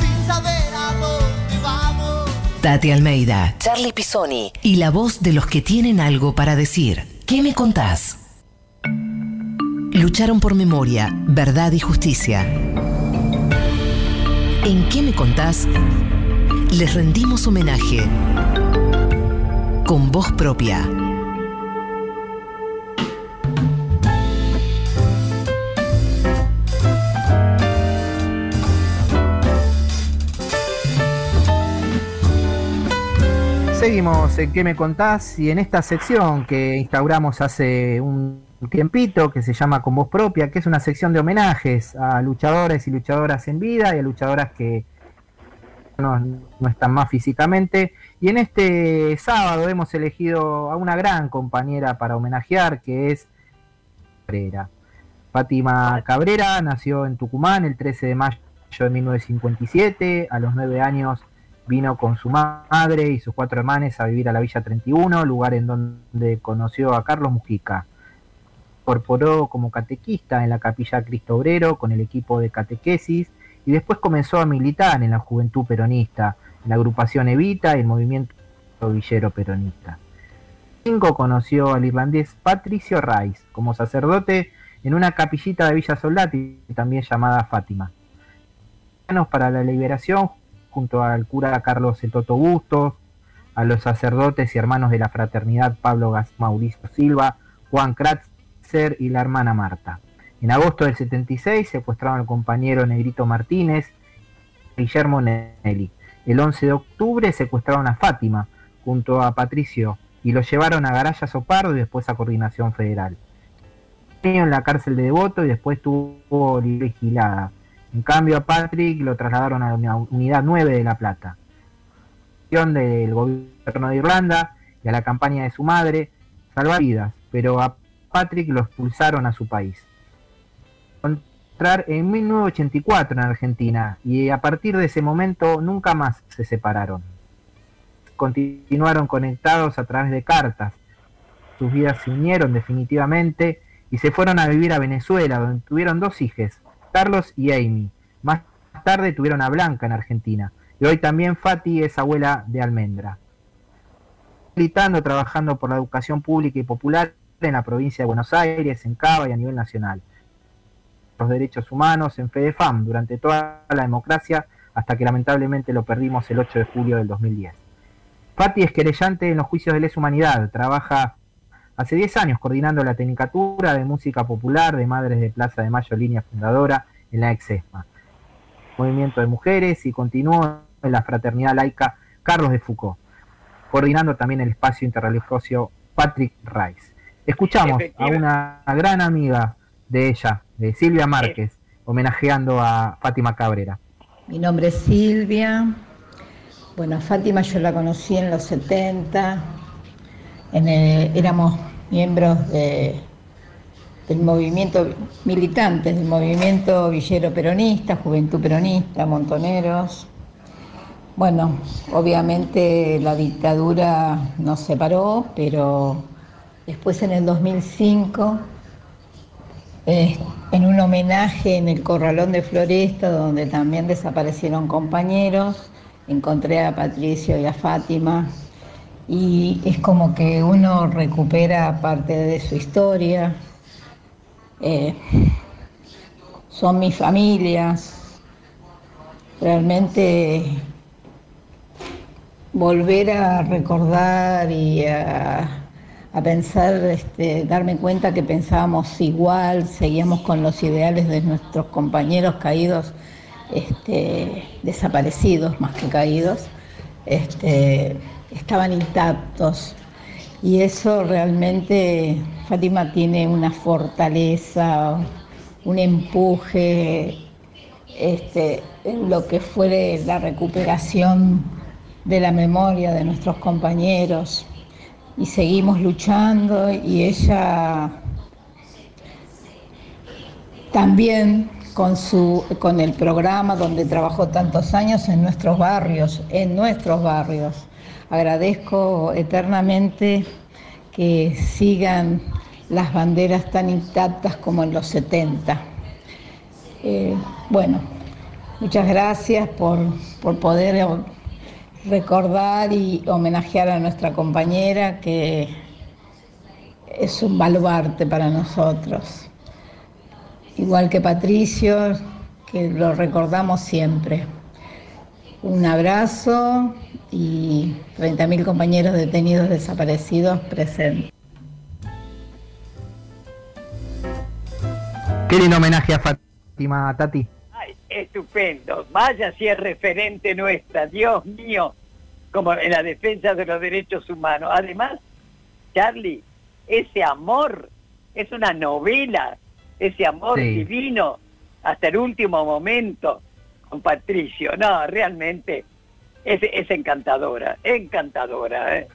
Sin saber a dónde vamos. Tati Almeida, Charlie Pisoni y la voz de los que tienen algo para decir. ¿Qué me contás? Lucharon por memoria, verdad y justicia. ¿En qué me contás? Les rendimos homenaje con voz propia. Seguimos en ¿Qué me contás? Y en esta sección que instauramos hace un tiempito, que se llama Con Voz Propia, que es una sección de homenajes a luchadores y luchadoras en vida y a luchadoras que no, están más físicamente. Y en este sábado hemos elegido a una gran compañera para homenajear, que es Cabrera. Fátima Cabrera nació en Tucumán el 13 de mayo de 1957. A los nueve años vino con su madre y sus cuatro hermanos a vivir a la Villa 31, lugar en donde conoció a Carlos Mujica. Incorporó como catequista en la Capilla Cristo Obrero con el equipo de catequesis y después comenzó a militar en la Juventud Peronista, en la agrupación Evita y el movimiento Villero Peronista. Cinco conoció al irlandés Patricio Rice como sacerdote en una capillita de Villa Soldati, también llamada Fátima. Para la liberación, junto al cura Carlos El Toto Bustos, a los sacerdotes y hermanos de la fraternidad Pablo Gas Mauricio Silva, Juan Y la hermana Marta. En agosto del 76 secuestraron al compañero Negrito Martínez, Guillermo Nelly. El 11 de octubre secuestraron a Fátima junto a Patricio y lo llevaron a Garaya Sopardo y después a Coordinación Federal. En la cárcel de Devoto y después tuvo vigilada. En cambio a Patrick lo trasladaron a la unidad 9 de La Plata. Del gobierno de Irlanda y a la campaña de su madre, salvar vidas, pero a Patrick lo expulsaron a su país. Entrar en 1984 en Argentina y a partir de ese momento nunca más se separaron. Continuaron conectados a través de cartas. Sus vidas se unieron definitivamente y se fueron a vivir a Venezuela, donde tuvieron dos hijas, Carlos y Amy. Más tarde tuvieron a Blanca en Argentina. Y hoy también Fati es abuela de Almendra. Militando, trabajando por la educación pública y popular en la provincia de Buenos Aires, en Cava y a nivel nacional. Los derechos humanos en FEDEFAM durante toda la democracia hasta que lamentablemente lo perdimos el 8 de julio del 2010. Fati es querellante en los juicios de lesa humanidad, trabaja hace 10 años coordinando la Tecnicatura de Música Popular de Madres de Plaza de Mayo, línea fundadora en la EXESMA, movimiento de mujeres y continuó en la Fraternidad Laica Carlos de Foucault, coordinando también el espacio interreligioso Patrick Rice. Escuchamos a una gran amiga de ella, de Silvia Márquez, homenajeando a Fátima Cabrera. Mi nombre es Silvia. Bueno, Fátima yo la conocí en los 70. éramos miembros de, del movimiento, militantes del movimiento villero peronista, juventud peronista, montoneros. Bueno, obviamente la dictadura nos separó, pero después en el 2005, eh, en un homenaje en el Corralón de Floresta, donde también desaparecieron compañeros, encontré a Patricio y a Fátima y es como que uno recupera parte de su historia. Eh, son mis familias. Realmente volver a recordar y a, pensar, este, darme cuenta que pensábamos igual, seguíamos con los ideales de nuestros compañeros caídos, este, desaparecidos más que caídos, este, estaban intactos. Y eso realmente, Fátima tiene una fortaleza, un empuje en lo que fue la recuperación de la memoria de nuestros compañeros y seguimos luchando y ella también con, su, con el programa donde trabajó tantos años en nuestros barrios, en nuestros barrios. Agradezco eternamente que sigan las banderas tan intactas como en los 70. Eh, bueno, muchas gracias por, por poder recordar y homenajear a nuestra compañera que es un baluarte para nosotros. Igual que Patricio, que lo recordamos siempre. Un abrazo y 30.000 compañeros detenidos desaparecidos presentes. Qué lindo homenaje a Fátima, Tati estupendo. Vaya si es referente nuestra, Dios mío, como en la defensa de los derechos humanos. Además, Charlie, ese amor es una novela, ese amor divino hasta el último momento con Patricio. No, realmente es, es encantadora, encantadora. ¿eh?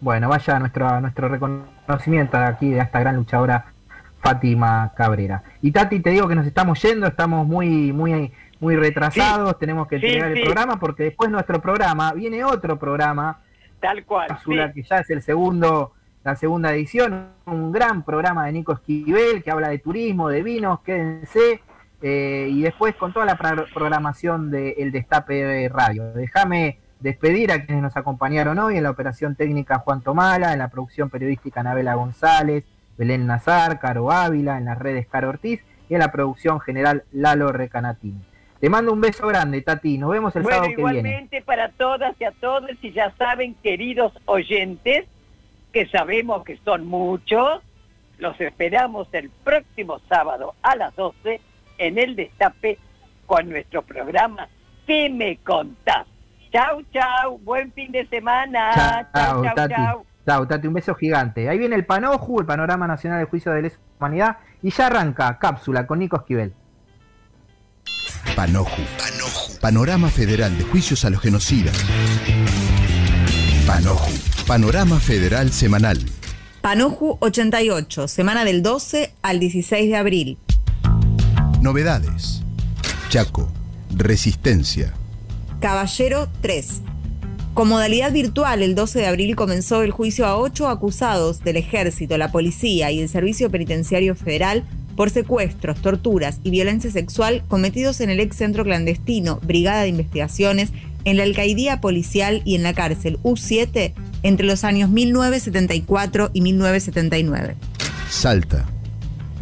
Bueno, vaya nuestro, nuestro reconocimiento aquí de esta gran luchadora Fátima Cabrera. Y Tati, te digo que nos estamos yendo, estamos muy, muy, muy retrasados, tenemos que terminar el programa porque después nuestro programa viene otro programa. Tal cual. que ya es el segundo, la segunda edición, un gran programa de Nico Esquivel que habla de turismo, de vinos, quédense. Eh, y después con toda la programación de El Destape Radio. Déjame despedir a quienes nos acompañaron hoy en la operación técnica Juan Tomala, en la producción periodística Anabela González, Belén Nazar, Caro Ávila, en las redes Caro Ortiz y en la producción general Lalo Recanatini. Te mando un beso grande, Tati. Nos vemos el bueno, sábado que viene. igualmente para todas y a todos, y ya saben, queridos oyentes, que sabemos que son muchos, los esperamos el próximo sábado a las 12 en el Destape con nuestro programa ¿Qué me contás? Chau, chau, buen fin de semana. Chau, chau, Tati. chau. Chau, Tati, un beso gigante. Ahí viene el Panoju, el Panorama Nacional del Juicio de Lesa Humanidad, y ya arranca Cápsula con Nico Esquivel. Panoju. Panorama Federal de Juicios a los Genocidas. Panoju. Panorama Federal Semanal. Panoju 88, semana del 12 al 16 de abril. Novedades. Chaco. Resistencia. Caballero 3. Con modalidad virtual, el 12 de abril comenzó el juicio a ocho acusados del ejército, la policía y el Servicio Penitenciario Federal por secuestros, torturas y violencia sexual cometidos en el ex centro clandestino Brigada de Investigaciones, en la alcaidía policial y en la cárcel U7 entre los años 1974 y 1979. Salta.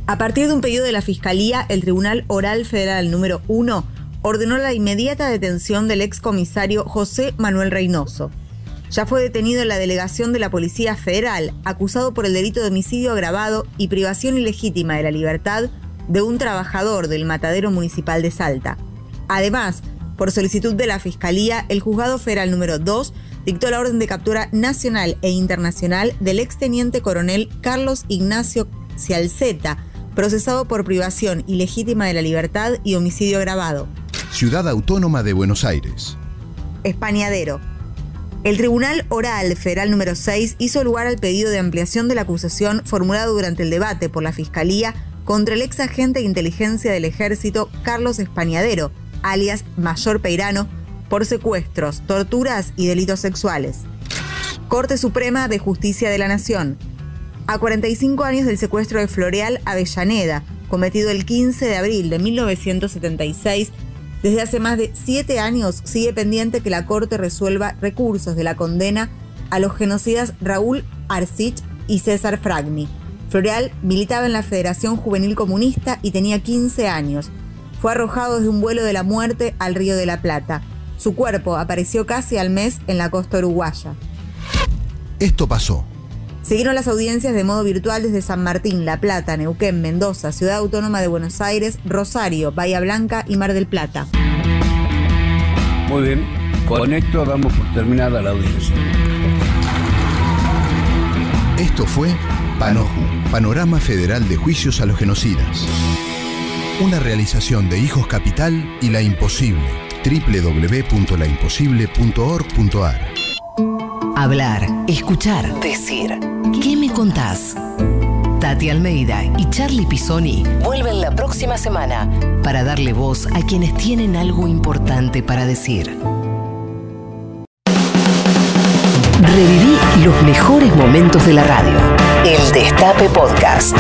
A partir de un pedido de la Fiscalía, el Tribunal Oral Federal número 1 ordenó la inmediata detención del excomisario José Manuel Reynoso. Ya fue detenido en la delegación de la Policía Federal, acusado por el delito de homicidio agravado y privación ilegítima de la libertad de un trabajador del matadero municipal de Salta. Además, por solicitud de la Fiscalía, el Juzgado Federal número 2 dictó la orden de captura nacional e internacional del exteniente coronel Carlos Ignacio Cialceta, procesado por privación ilegítima de la libertad y homicidio agravado. Ciudad Autónoma de Buenos Aires. Españadero. El Tribunal Oral Federal número 6 hizo lugar al pedido de ampliación de la acusación formulado durante el debate por la Fiscalía contra el ex agente de inteligencia del ejército Carlos Españadero, alias Mayor Peirano, por secuestros, torturas y delitos sexuales. Corte Suprema de Justicia de la Nación. A 45 años del secuestro de Floreal Avellaneda, cometido el 15 de abril de 1976, desde hace más de siete años sigue pendiente que la Corte resuelva recursos de la condena a los genocidas Raúl Arcich y César Fragni. Floreal militaba en la Federación Juvenil Comunista y tenía 15 años. Fue arrojado desde un vuelo de la muerte al Río de la Plata. Su cuerpo apareció casi al mes en la costa uruguaya. Esto pasó. Siguieron las audiencias de modo virtual desde San Martín, La Plata, Neuquén, Mendoza, Ciudad Autónoma de Buenos Aires, Rosario, Bahía Blanca y Mar del Plata. Muy bien, con esto damos por terminada la audiencia. Esto fue Panoju, Panorama Federal de Juicios a los Genocidas. Una realización de Hijos Capital y La Imposible. www.laimposible.org.ar Hablar, escuchar, decir. ¿Qué me contás? Tati Almeida y Charlie Pisoni vuelven la próxima semana para darle voz a quienes tienen algo importante para decir. Reviví los mejores momentos de la radio. El Destape Podcast.